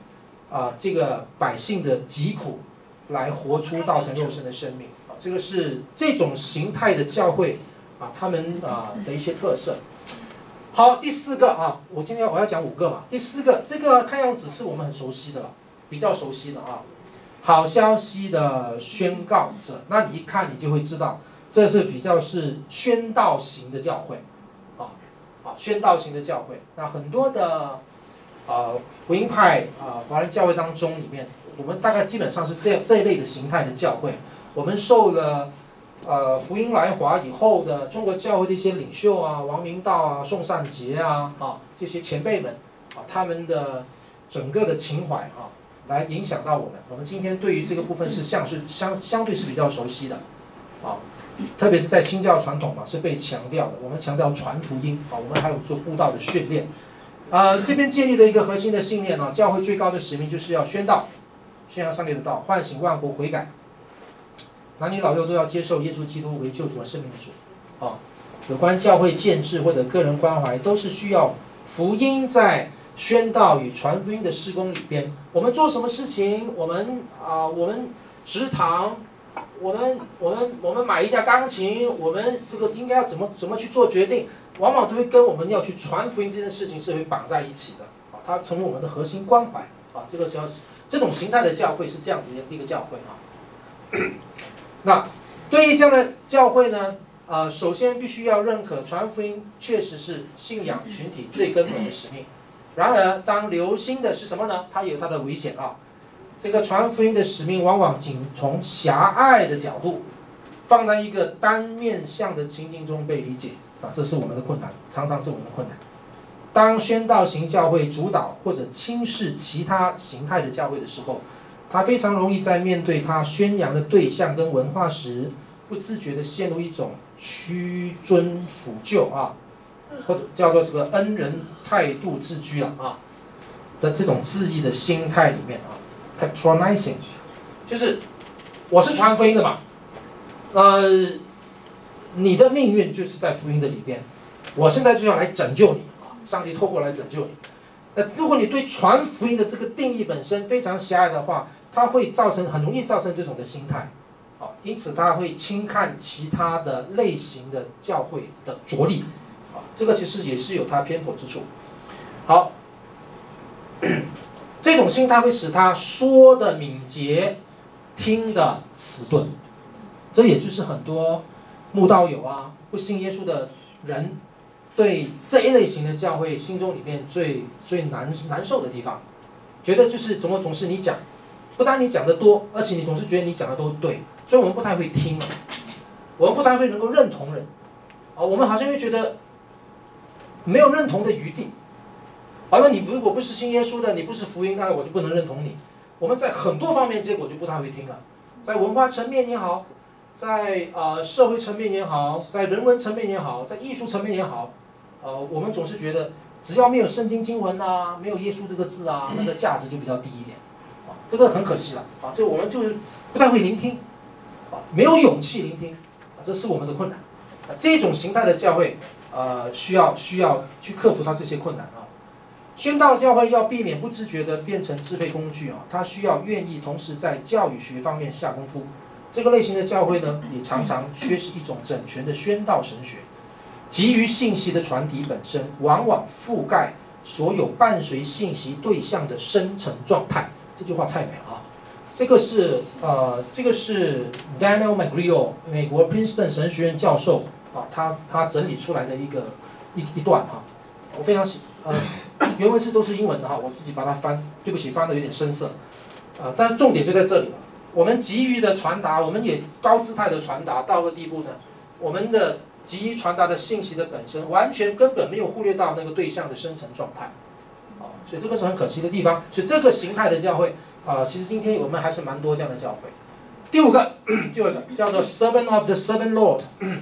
啊，这个百姓的疾苦，来活出道成肉身的生命，这个是这种形态的教会啊，他们啊的一些特色。好，第四个啊，我今天我要讲五个嘛。第四个，这个看样子是我们很熟悉的了，比较熟悉的啊，好消息的宣告者。那你一看，你就会知道，这是比较是宣道型的教会。啊啊宣道型的教会，那很多的，呃，福音派啊，华人教会当中里面，我们大概基本上是这这一类的形态的教会。我们受了，呃，福音来华以后的中国教会的一些领袖啊，王明道啊、宋善杰啊，啊这些前辈们，啊他们的整个的情怀啊，来影响到我们。我们今天对于这个部分是像是相相对是比较熟悉的，啊。特别是在新教传统嘛，是被强调的。我们强调传福音啊，我们还有做布道的训练。呃，这边建立的一个核心的信念呢，教会最高的使命就是要宣道，宣扬上帝的道，唤醒万国悔改，男女老幼都要接受耶稣基督为救主和生命的主。啊，有关教会建制或者个人关怀，都是需要福音在宣道与传福音的施工里边。我们做什么事情？我们啊、我们职堂。我们我们我们买一架钢琴，我们这个应该要怎么怎么去做决定，往往都会跟我们要去传福音这件事情是会绑在一起的啊，它成为我们的核心关怀啊，这个是要这种形态的教会是这样子的一个教会啊。那对于这样的教会呢，呃，首先必须要认可传福音确实是信仰群体最根本的使命。然而，当留心的是什么呢？它有它的危险啊。这个传福音的使命往往仅从狭隘的角度，放在一个单面向的情境中被理解啊，这是我们的困难，常常是我们的困难。当宣道型教会主导或者轻视其他形态的教会的时候，他非常容易在面对他宣扬的对象跟文化时，不自觉地陷入一种屈尊俯就啊，或者叫做这个恩人态度自居了啊的这种自义的心态里面啊。Patronizing，就是我是传福音的嘛，呃，你的命运就是在福音的里边，我现在就要来拯救你啊！上帝透过来拯救你。那如果你对传福音的这个定义本身非常狭隘的话，它会造成很容易造成这种的心态，啊，因此他会轻看其他的类型的教会的着力，啊，这个其实也是有它偏颇之处。好。这种心态会使他说的敏捷，听的迟钝，这也就是很多慕道友啊、不信耶稣的人，对这一类型的教会心中里面最最难难受的地方，觉得就是怎么总是你讲，不但你讲的多，而且你总是觉得你讲的都对，所以我们不太会听，我们不太会能够认同人，啊，我们好像又觉得没有认同的余地。好了，你如果不是信耶稣的，你不是福音，那我就不能认同你。我们在很多方面，结果就不太会听了。在文化层面也好，在呃社会层面也好，在人文层面也好，在艺术层面也好，呃，我们总是觉得只要没有圣经经文啊，没有耶稣这个字啊，那个价值就比较低一点。这个很可惜了。啊，这我们就是不太会聆听，啊，没有勇气聆听，啊，这是我们的困难。啊，这种形态的教会，呃，需要需要去克服它这些困难啊。宣道教会要避免不自觉的变成支配工具啊，他需要愿意同时在教育学方面下功夫。这个类型的教会呢，也常常缺失一种整全的宣道神学。急于信息的传递本身，往往覆盖所有伴随信息对象的深层状态。这句话太美了啊！这个是呃，这个是 Daniel McGreal 美国 Princeton 神学院教授啊，他他整理出来的一个一一段哈，我非常喜呃。原文是都是英文的哈，我自己把它翻，对不起，翻的有点生涩，呃，但是重点就在这里了。我们急于的传达，我们也高姿态的传达到个地步呢，我们的急于传达的信息的本身，完全根本没有忽略到那个对象的深层状态，所以这个是很可惜的地方。所以这个形态的教会啊，其实今天我们还是蛮多这样的教会。第五个，第五个叫做 Servant of the Servant Lord，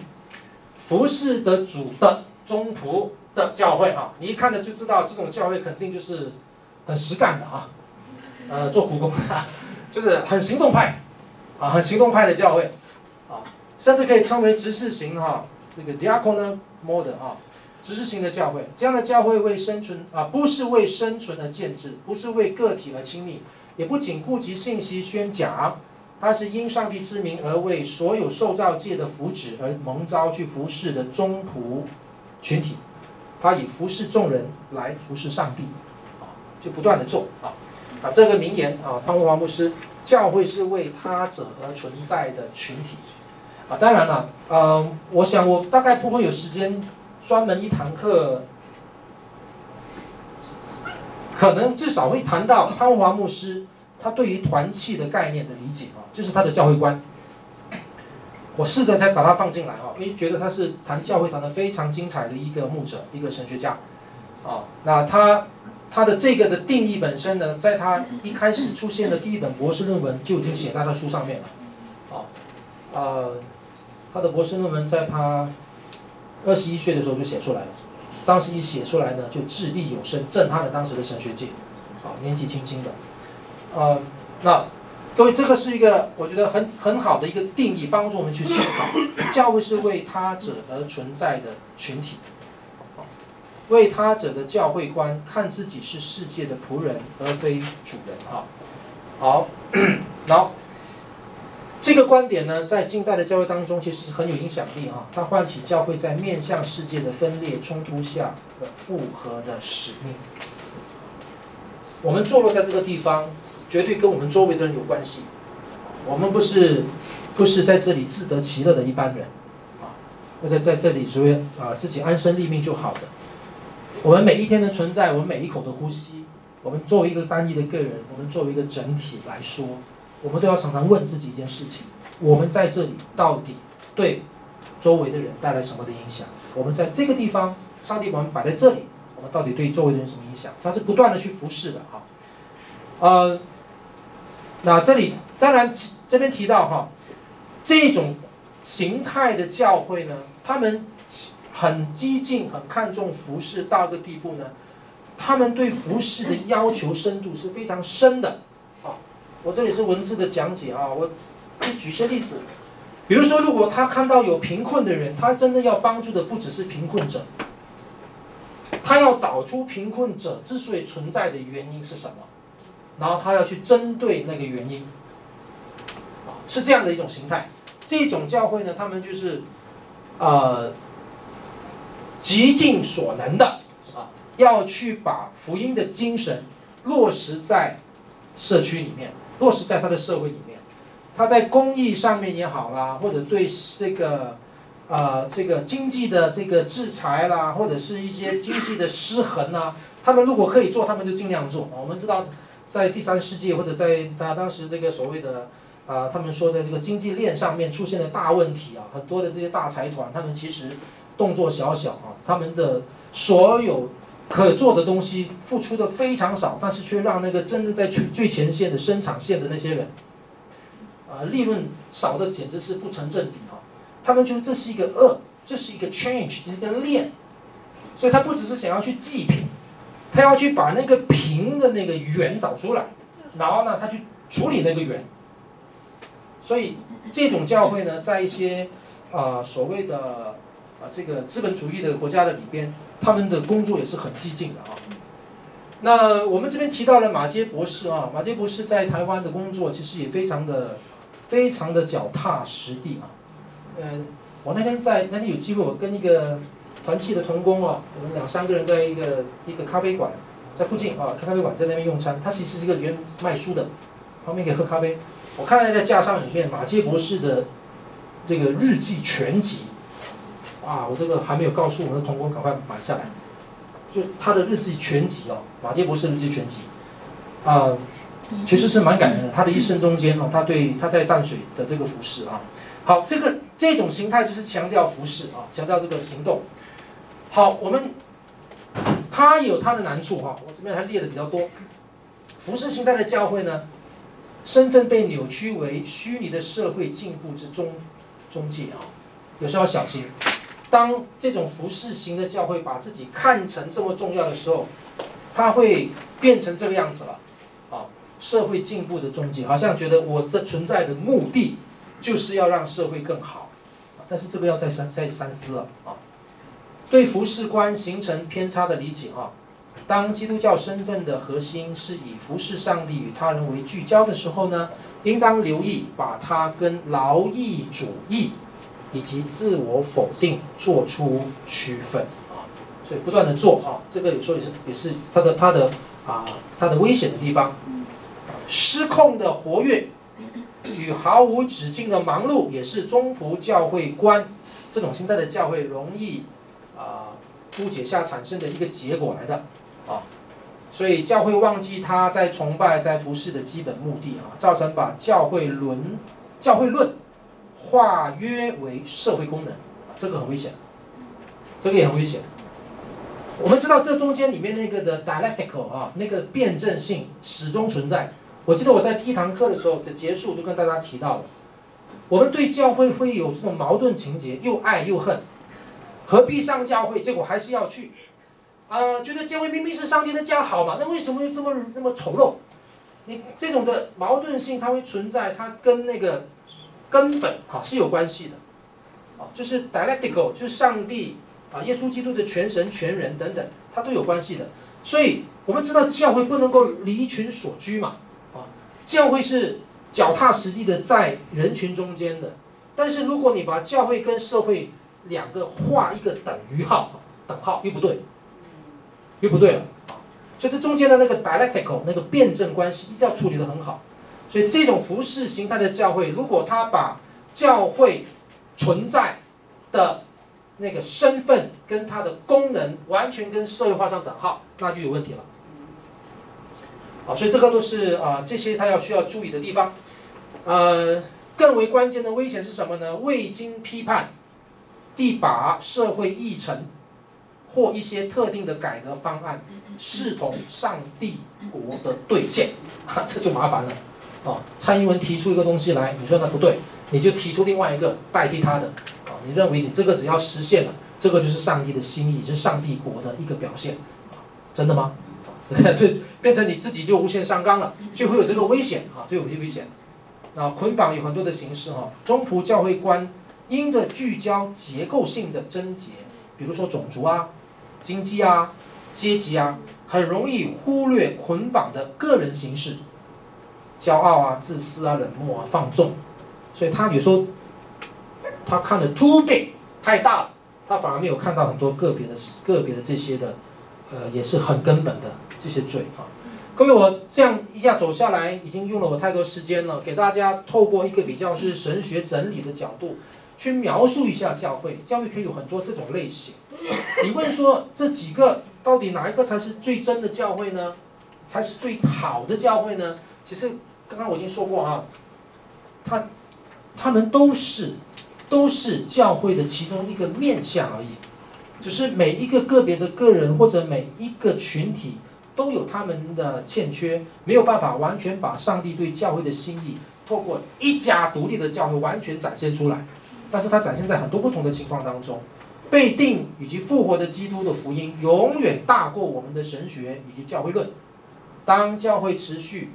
服侍的主的忠仆的教会啊，你一看呢就知道这种教会肯定就是很实干的啊，呃，做苦工，就是很行动派，啊，很行动派的教会，啊，甚至可以称为执事型哈，这个 diaconal model 啊，执事型的教会，这样的教会为生存啊，不是为生存而建制，不是为个体而亲密，也不仅顾及信息宣讲。他是因上帝之名而为所有受造界的福祉而蒙召去服侍的宗仆群体，他以服侍众人来服侍上帝，啊，就不断的做啊，啊，这个名言啊，汤姆华牧师，教会是为他者而存在的群体，啊，当然了，呃，我想我大概不会有时间专门一堂课，可能至少会谈到汤文华牧师。他对于团契的概念的理解啊，就是他的教会观。我试着才把它放进来啊，因为觉得他是谈教会谈的非常精彩的一个牧者，一个神学家。啊，那他他的这个的定义本身呢，在他一开始出现的第一本博士论文就已经写在他书上面了。啊，呃，他的博士论文在他二十一岁的时候就写出来了，当时一写出来呢，就掷地有声，震撼了当时的神学界。啊，年纪轻轻的。呃，那各位，这个是一个我觉得很很好的一个定义，帮助我们去思考，教会是为他者而存在的群体，为他者的教会观，看自己是世界的仆人而非主人啊。好，然后这个观点呢，在近代的教会当中，其实是很有影响力啊。它唤起教会在面向世界的分裂冲突下的复合的使命。我们坐落在这个地方。绝对跟我们周围的人有关系，我们不是不是在这里自得其乐的一般人，啊，或者在这里只为啊自己安身立命就好的。我们每一天的存在，我们每一口的呼吸，我们作为一个单一的个人，我们作为一个整体来说，我们都要常常问自己一件事情：我们在这里到底对周围的人带来什么的影响？我们在这个地方，上帝把我们摆在这里，我们到底对周围的人什么影响？他是不断的去服侍的，哈，呃。那这里当然这边提到哈，这种形态的教会呢，他们很激进，很看重服侍到一个地步呢，他们对服侍的要求深度是非常深的。我这里是文字的讲解啊，我举一些例子，比如说，如果他看到有贫困的人，他真的要帮助的不只是贫困者，他要找出贫困者之所以存在的原因是什么。然后他要去针对那个原因，是这样的一种形态。这种教会呢，他们就是，呃，极尽所能的啊，要去把福音的精神落实在社区里面，落实在他的社会里面。他在公益上面也好啦，或者对这个，呃，这个经济的这个制裁啦，或者是一些经济的失衡啊，他们如果可以做，他们就尽量做。我们知道。在第三世界，或者在他当时这个所谓的啊、他们说在这个经济链上面出现了大问题啊，很多的这些大财团，他们其实动作小小啊，他们的所有可做的东西付出的非常少，但是却让那个真正在最最前线的生产线的那些人，啊，利润少的简直是不成正比啊。他们觉得这是一个恶，这是一个 change，这是一个链，所以他不只是想要去济贫。他要去把那个贫的那个源找出来，然后呢，他去处理那个源。所以这种教会呢，在一些啊、所谓的这个资本主义的国家的里边，他们的工作也是很激进的啊。那我们这边提到了马杰博士啊，马杰博士在台湾的工作其实也非常的非常的脚踏实地啊。嗯，我那天在那天有机会，我跟一个。团契的同工啊，我们两三个人在一个一个咖啡馆，在附近啊，咖啡馆在那边用餐。他其实是一个原卖书的，旁边可以喝咖啡。我看到在架上里面马杰博士的这个日记全集，啊，我这个还没有告诉我们的同工，赶快买下来。就他的日记全集哦，马杰博士日记全集，啊，其实是蛮感人的。他的一生中间哦，他对他在淡水的这个服饰啊，好，这个这种形态就是强调服饰啊，强调这个行动。好，我们他有他的难处哈，我这边还列的比较多。服饰形态的教会呢，身份被扭曲为虚拟的社会进步之中中介啊，有时候要小心。当这种服侍型的教会把自己看成这么重要的时候，它会变成这个样子了，啊，社会进步的终极，好像觉得我这存在的目的就是要让社会更好，但是这个要再三再三思了啊，对服侍观形成偏差的理解啊，当基督教身份的核心是以服侍上帝与他人为聚焦的时候呢，应当留意把它跟劳役主义。以及自我否定做出区分啊，所以不断的做哈，这个有时候也是也是他的他的啊他的危险的地方，失控的活跃与毫无止境的忙碌，也是中途教会观。这种心态的教会容易啊误解下产生的一个结果来的啊，所以教会忘记他在崇拜在服侍的基本目的啊，造成把教会论教会论。化约为社会功能，这个很危险，这个也很危险。我们知道这中间里面那个的 dialectical 啊，那个辩证性始终存在。我记得我在第一堂课的时候的结束就跟大家提到了，我们对教会会有这种矛盾情节，又爱又恨，何必上教会？结果还是要去，啊、觉得教会明明是上帝的家，好嘛？那为什么又这么那么丑陋？你这种的矛盾性它会存在，它跟那个。根本哈是有关系的，啊，就是 dialectical，就是上帝啊，耶稣基督的全神全人等等，它都有关系的。所以我们知道教会不能够离群索居嘛，啊，教会是脚踏实地的在人群中间的。但是如果你把教会跟社会两个画一个等于号，等号又不对，又不对了，所以这中间的那个 dialectical 那个辩证关系一定要处理得很好。所以这种服饰形态的教会，如果他把教会存在的那个身份跟它的功能完全跟社会画上等号，那就有问题了。好，所以这个都是啊、呃，这些他要需要注意的地方。呃，更为关键的危险是什么呢？未经批判，地把社会议程或一些特定的改革方案视同上帝国的兑现，哈，这就麻烦了。啊，蔡英文提出一个东西来，你说那不对，你就提出另外一个代替他的。啊，你认为你这个只要实现了，这个就是上帝的心意，是上帝国的一个表现。真的吗？这变成你自己就无限上纲了，就会有这个危险啊，就有些危险。那捆绑有很多的形式哈，中葡教会观因着聚焦结构性的症结，比如说种族啊、经济啊、阶级啊，很容易忽略捆绑的个人形式。骄傲啊、自私啊、冷漠啊、放纵，所以他有时候他看的 too big 太大了，他反而没有看到很多个别的、个别的这些的，呃，也是很根本的这些罪啊。各位，我这样一下走下来，已经用了我太多时间了，给大家透过一个比较是神学整理的角度，去描述一下教会。教会可以有很多这种类型。你问说这几个到底哪一个才是最真的教会呢？才是最好的教会呢？其实刚刚我已经说过啊，他他们都是都是教会的其中一个面向而已，只是每一个个别的个人或者每一个群体都有他们的欠缺，没有办法完全把上帝对教会的心意透过一家独立的教会完全展现出来，但是它展现在很多不同的情况当中，被定以及复活的基督的福音永远大过我们的神学以及教会论，当教会持续。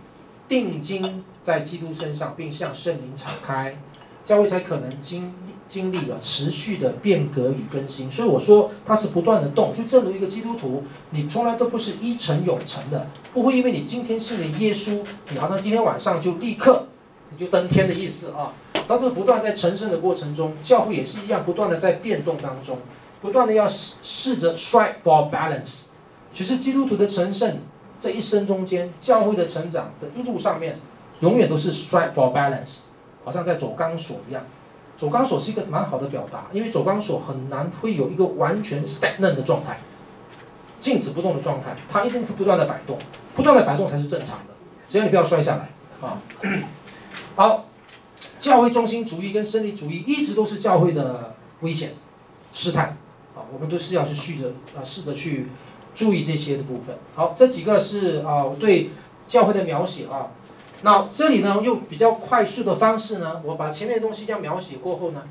定睛在基督身上，并向圣灵敞开，教会才可能经经历了持续的变革与更新。所以我说它是不断的动。就正如一个基督徒，你从来都不是一成永成的，不会因为你今天信了耶稣，你好像今天晚上就立刻你就登天的意思啊。当这个不断在成圣的过程中，教会也是一样不断的在变动当中，不断的要试试着 strike for balance。其实基督徒的成圣。这一生中间，教会的成长的一路上面，永远都是 strive for balance，好像在走钢索一样。走钢索是一个蛮好的表达，因为走钢索很难会有一个完全 stagnant 的状态，静止不动的状态，它一定会不断的摆动，不断的摆动才是正常的。只要你不要摔下来啊。好，教会中心主义跟胜利主义一直都是教会的危险试探啊，我们都是要去试着啊，试着去注意这些的部分。好，这几个是啊，我对教会的描写啊。那这里呢，用比较快速的方式呢，我把前面的东西这样描写过后呢，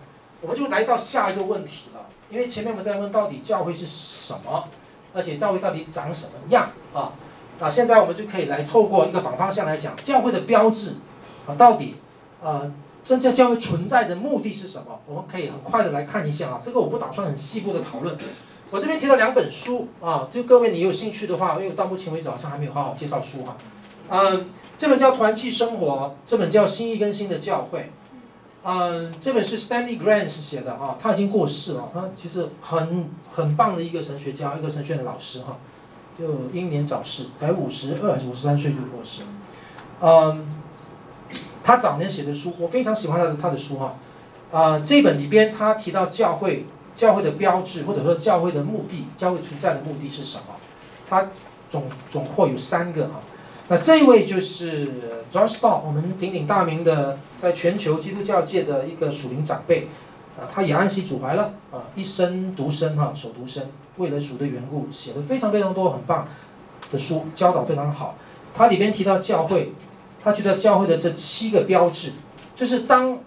我们就来到下一个问题了。因为前面我们在问到底教会是什么，而且教会到底长什么样啊？那现在我们就可以来透过一个反方向来讲，教会的标志啊，到底呃，真正教会存在的目的是什么？我们可以很快的来看一下啊。这个我不打算很细部的讨论。我这边提了两本书啊，就各位你有兴趣的话，因为到目前为止好像还没有好好介绍书哈。嗯，这本叫《团契生活》，这本叫《新一更新的教会》。嗯，这本是 Stanley Grant 写的啊，他已经过世了。他其实很很棒的一个神学家，一个神学院的老师哈，就英年早逝，才五十二还是五十三岁就过世。嗯，他早年写的书，我非常喜欢他的他的书哈。啊，这本里边他提到教会，教会的标志或者说教会的目的，教会存在的目的是什么？他总总括有三个哈。那这一位就是 John Stott，我们鼎鼎大名的，在全球基督教界的一个属灵长辈，啊，他也安息主怀了，啊，一生独身哈，守独身，为了主的缘故，写了非常非常多很棒的书，教导非常好。他里边提到教会，他提到教会的这七个标志，就是当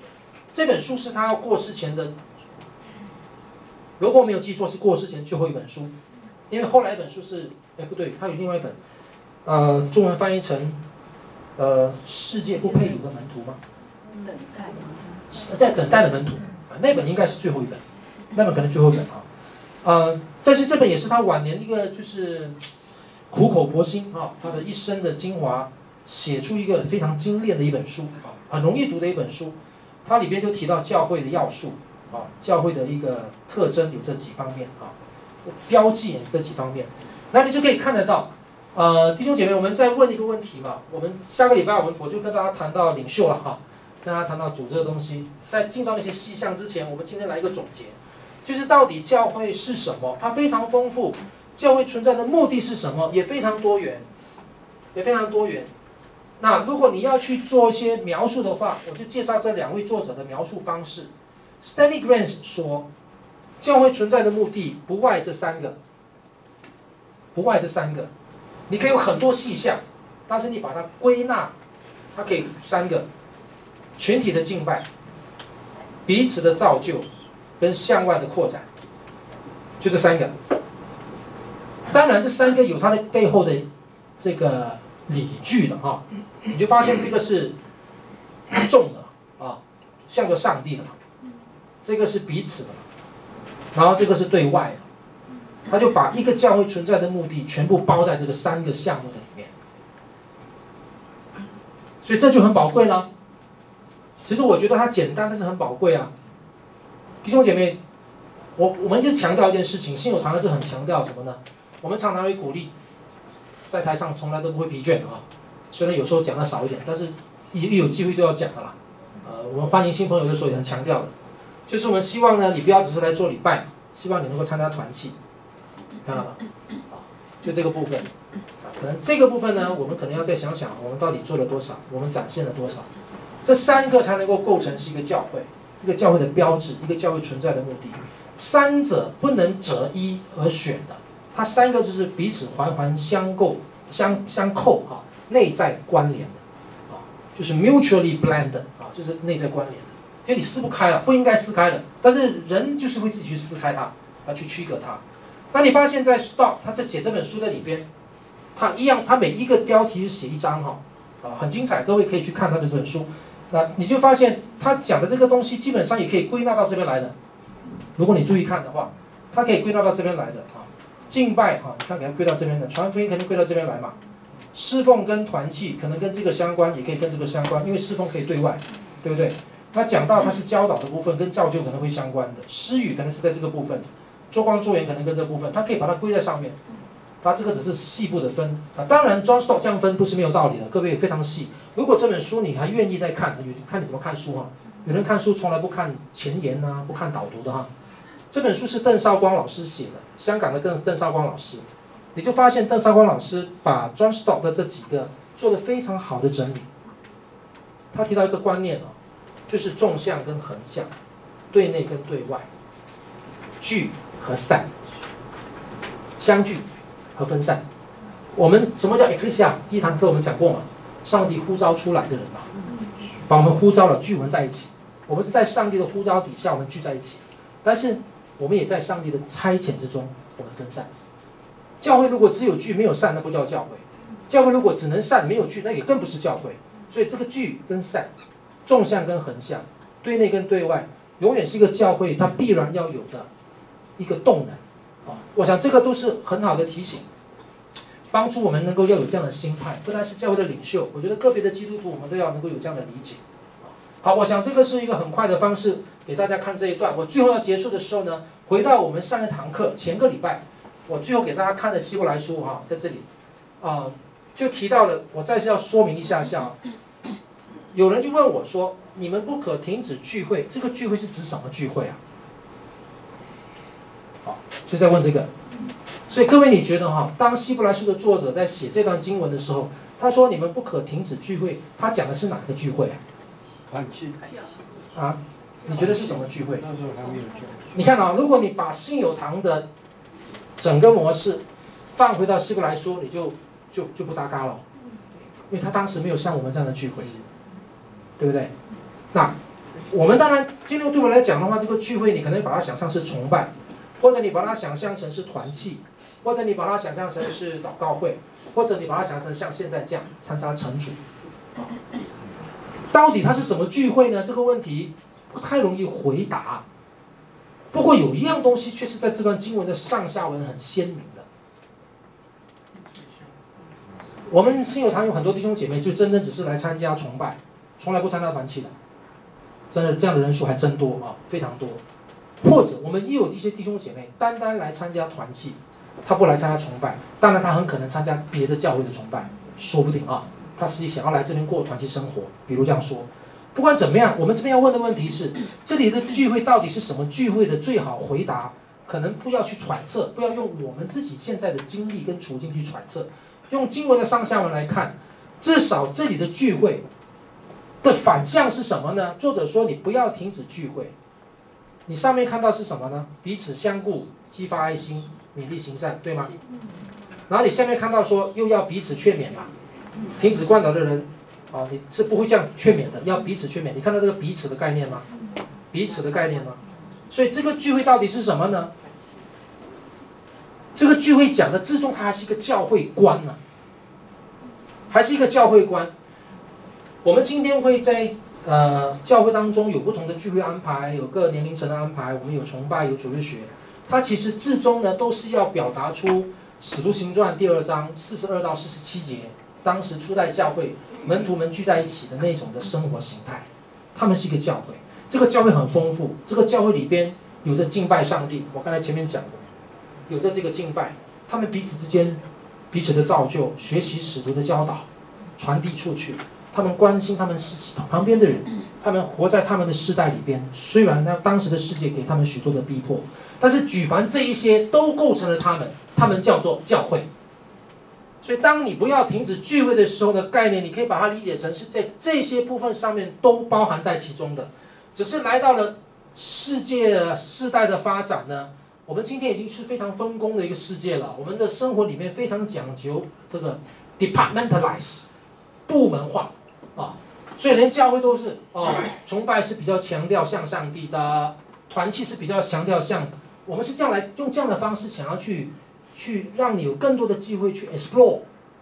这本书是他过世前的，如果没有记错是过世前最后一本书，因为后来一本书是，哎不对，他有另外一本。呃，中文翻译成，呃，世界不配有的门徒吗？等待，在等待的门徒啊，那本应该是最后一本，那本可能最后一本啊，呃，但是这本也是他晚年一个就是苦口婆心啊，他的一生的精华，写出一个非常精炼的一本书啊，很容易读的一本书，它里边就提到教会的要素啊，教会的一个特征有这几方面啊，标记这几方面，那你就可以看得到。呃，弟兄姐妹，我们再问一个问题嘛。我们下个礼拜我们我就跟大家谈到领袖了哈，跟大家谈到主这个东西。在进到那些细项之前，我们今天来一个总结，就是到底教会是什么？它非常丰富，教会存在的目的是什么？也非常多元，也非常多元。那如果你要去做一些描述的话，我就介绍这两位作者的描述方式。Stanley Grant 说，教会存在的目的不外这三个，不外这三个。你可以有很多细项，但是你把它归纳，它可以三个：群体的敬拜、彼此的造就，跟向外的扩展，就这三个。当然，这三个有它的背后的这个理据的哈，你就发现这个是重的啊，像个上帝的嘛，这个是彼此的，然后这个是对外的。他就把一个教会存在的目的全部包在这个三个项目的里面，所以这就很宝贵了。其实我觉得它简单，但是很宝贵啊。弟兄姐妹，我我们一直强调一件事情，信友堂的是很强调什么呢？我们常常会鼓励，在台上从来都不会疲倦啊。虽然有时候讲的少一点，但是一一有机会都要讲的啦。呃，我们欢迎新朋友的时候也很强调的，就是我们希望呢，你不要只是来做礼拜，希望你能够参加团契。看到吗？啊，就这个部分，啊，可能这个部分呢，我们可能要再想想，我们到底做了多少，我们展现了多少，这三个才能够构成是一个教会，一个教会的标志，一个教会存在的目的。三者不能择一而选的，它三个就是彼此环环相构、相相扣啊，内在关联的，啊，就是 mutually blended 啊，就是内在关联的，因为你撕不开了，不应该撕开的，但是人就是会自己去撕开它，啊去区隔它。那你发现，在 Stott 他在写这本书的里边，他一样，他每一个标题是写一章哈，啊，很精彩，各位可以去看他的这本书。那你就发现，他讲的这个东西基本上也可以归纳到这边来的。如果你注意看的话，它可以归纳到这边来的啊。敬拜哈，你看给他归到这边的，传福音肯定归到这边来嘛。侍奉跟团契可能跟这个相关，也可以跟这个相关，因为侍奉可以对外，对不对？那讲到他是教导的部分，跟造就可能会相关的，施语可能是在这个部分。做光做盐可能跟这部分，它可以把它归在上面，它这个只是细部的分啊。当然，John Stott 这样分不是没有道理的，各位也非常细。如果这本书你还愿意再看，有看你怎么看书哈。有人看书从来不看前言、啊，不看导读的哈。这本书是邓绍光老师写的，香港的邓邓绍光老师，你就发现邓绍光老师把 John Stott 的这几个做得非常好的整理。他提到一个观念啊，就是纵向跟横向，对内跟对外，聚和散，相聚和分散。我们什么叫 Ecclesia？第一堂课我们讲过嘛，上帝呼召出来的人嘛，把我们呼召了，聚合在一起。我们是在上帝的呼召底下，我们聚在一起。但是我们也在上帝的差遣之中，我们分散。教会如果只有聚没有散，那不叫教会；教会如果只能散没有聚，那也更不是教会。所以这个聚跟散，纵向跟横向，对内跟对外，永远是一个教会它必然要有的一个动能。啊，我想这个都是很好的提醒。帮助我们能够要有这样的心态，不单是教会的领袖，我觉得个别的基督徒我们都要能够有这样的理解。好，我想这个是一个很快的方式给大家看这一段。我最后要结束的时候呢，回到我们上一堂课前个礼拜，我最后给大家看的希伯来书哈，在这里，啊，就提到了，我再次要说明一下下。有人就问我说：“你们不可停止聚会，这个聚会是指什么聚会啊？”好，就在问这个。所以各位，你觉得哈，当希伯来书的作者在写这段经文的时候，他说你们不可停止聚会，他讲的是哪个聚会啊？团契。啊？你觉得是什么聚会？那时候还没有聚。你看啊，如果你把信友堂的整个模式放回到希伯来书，你就就就不搭嘎了，因为他当时没有像我们这样的聚会，对不对？那我们当然，今天对我来讲的话，这个聚会你可能把它想象是崇拜，或者你把它想象成是团契。或者你把它想象成是祷告会，或者你把它想象成像现在这样参加晨主，到底它是什么聚会呢？这个问题不太容易回答。不过有一样东西却是在这段经文的上下文很鲜明的。我们亲友堂有很多弟兄姐妹，就真的只是来参加崇拜，从来不参加团契的，真的这样的人数还真多啊，非常多。或者我们也有一些弟兄姐妹单单来参加团契。他不来参加崇拜，当然他很可能参加别的教会的崇拜，说不定啊。他实际想要来这边过团契生活，比如这样说。不管怎么样，我们这边要问的问题是：这里的聚会到底是什么聚会的最好回答？可能不要去揣测，不要用我们自己现在的经历跟处境去揣测，用经文的上下文来看，至少这里的聚会的反向是什么呢？作者说：你不要停止聚会。你上面看到是什么呢？彼此相顾，激发爱心。勉励行善，对吗？然后你下面看到说，又要彼此劝勉嘛，停止灌倒的人，啊，你是不会这样劝勉的，要彼此劝勉。你看到这个彼此的概念吗？彼此的概念吗？所以这个聚会到底是什么呢？这个聚会讲的至终它还是一个教会观呢，还是一个教会观。我们今天会在呃教会当中有不同的聚会安排，有各年龄层的安排，我们有崇拜，有主日学。它其实至终呢，都是要表达出《使徒行传》第二章四十二到四十七节，当时初代教会门徒们聚在一起的那种的生活形态。他们是一个教会，这个教会很丰富，这个教会里边有着敬拜上帝。我刚才前面讲过，有着这个敬拜，他们彼此之间彼此的造就，学习使徒的教导，传递出去。他们关心他们是旁边的人，他们活在他们的世代里边。虽然呢，当时的世界给他们许多的逼迫。但是举凡这一些都构成了他们，他们叫做教会。所以，当你不要停止聚会的时候的概念，你可以把它理解成是在这些部分上面都包含在其中的。只是来到了世界世代的发展呢，我们今天已经是非常分工的一个世界了。我们的生活里面非常讲究这个 departmentalize 部门化，所以连教会都是哦，崇拜是比较强调向上帝的，团契是比较强调向。我们是这样来用这样的方式，想要去去让你有更多的机会去 explore，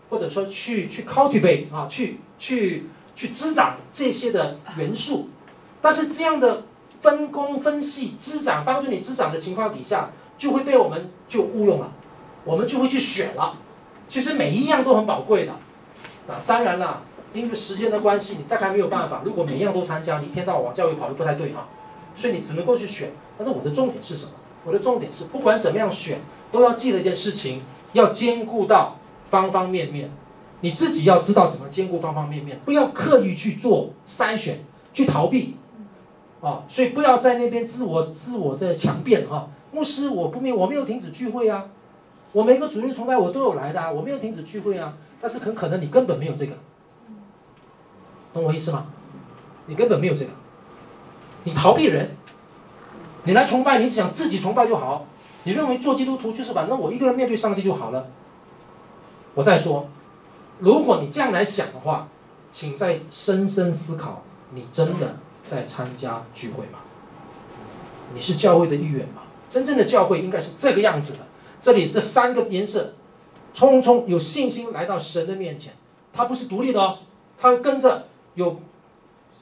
或者说去去 cultivate 啊，去去去滋长这些的元素。但是这样的分工分析滋长，帮助你滋长的情况底下，就会被我们就误用了，我们就会去选了。其实每一样都很宝贵的啊，当然了，因为时间的关系，你大概没有办法。如果每样都参加，你一天到晚往教育跑就不太对啊，所以你只能够去选。但是我的重点是什么？我的重点是，不管怎么样选，都要记得一件事情，要兼顾到方方面面。你自己要知道怎么兼顾方方面面，不要刻意去做筛选，去逃避。啊，所以不要在那边自我自我在强辩哈。牧师，我不没我没有停止聚会啊，我每个主日崇拜我都有来的啊，我没有停止聚会啊。但是很可能你根本没有这个，懂我意思吗？你根本没有这个。你逃避人，你来崇拜，你想自己崇拜就好。你认为做基督徒就是反正我一个人面对上帝就好了。我再说，如果你这样来想的话，请再深深思考：你真的在参加聚会吗？你是教会的一员吗？真正的教会应该是这个样子的。这里这三个颜色，匆匆有信心来到神的面前，他不是独立的哦，他跟着有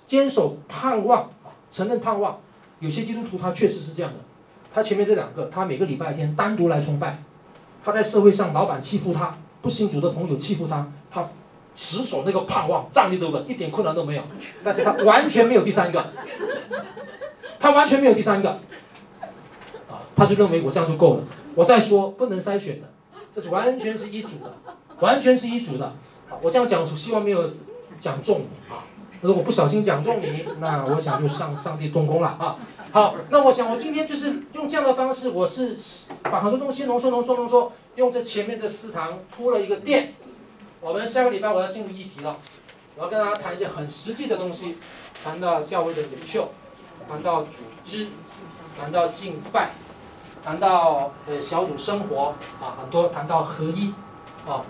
坚守盼望，承认盼望。有些基督徒他确实是这样的，他前面这两个，他每个礼拜天单独来崇拜，他在社会上老板欺负他，不信主的朋友欺负他，他死守那个盼望，站立得稳，一点困难都没有。但是他完全没有第三个，他完全没有第三个，啊，他就认为我这样就够了。我再说不能筛选的，这是完全是一组的，完全是一组的。我这样讲，希望没有讲中你啊。如果不小心讲中你，那我想就上上帝动工了啊。好，那我想我今天就是用这样的方式，我是把很多东西浓缩浓缩浓缩，用这前面这四堂铺了一个垫。我们下个礼拜我要进入议题了，我要跟大家谈一些很实际的东西，谈到教会的领袖，谈到组织，谈到敬拜，谈到呃小组生活啊，很多谈到合一啊。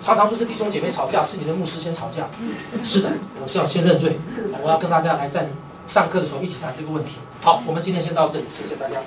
常常不是弟兄姐妹吵架，是你的牧师先吵架。是的，我是要先认罪。我要跟大家来在上课的时候一起谈这个问题。好，我们今天先到这里，谢谢大家。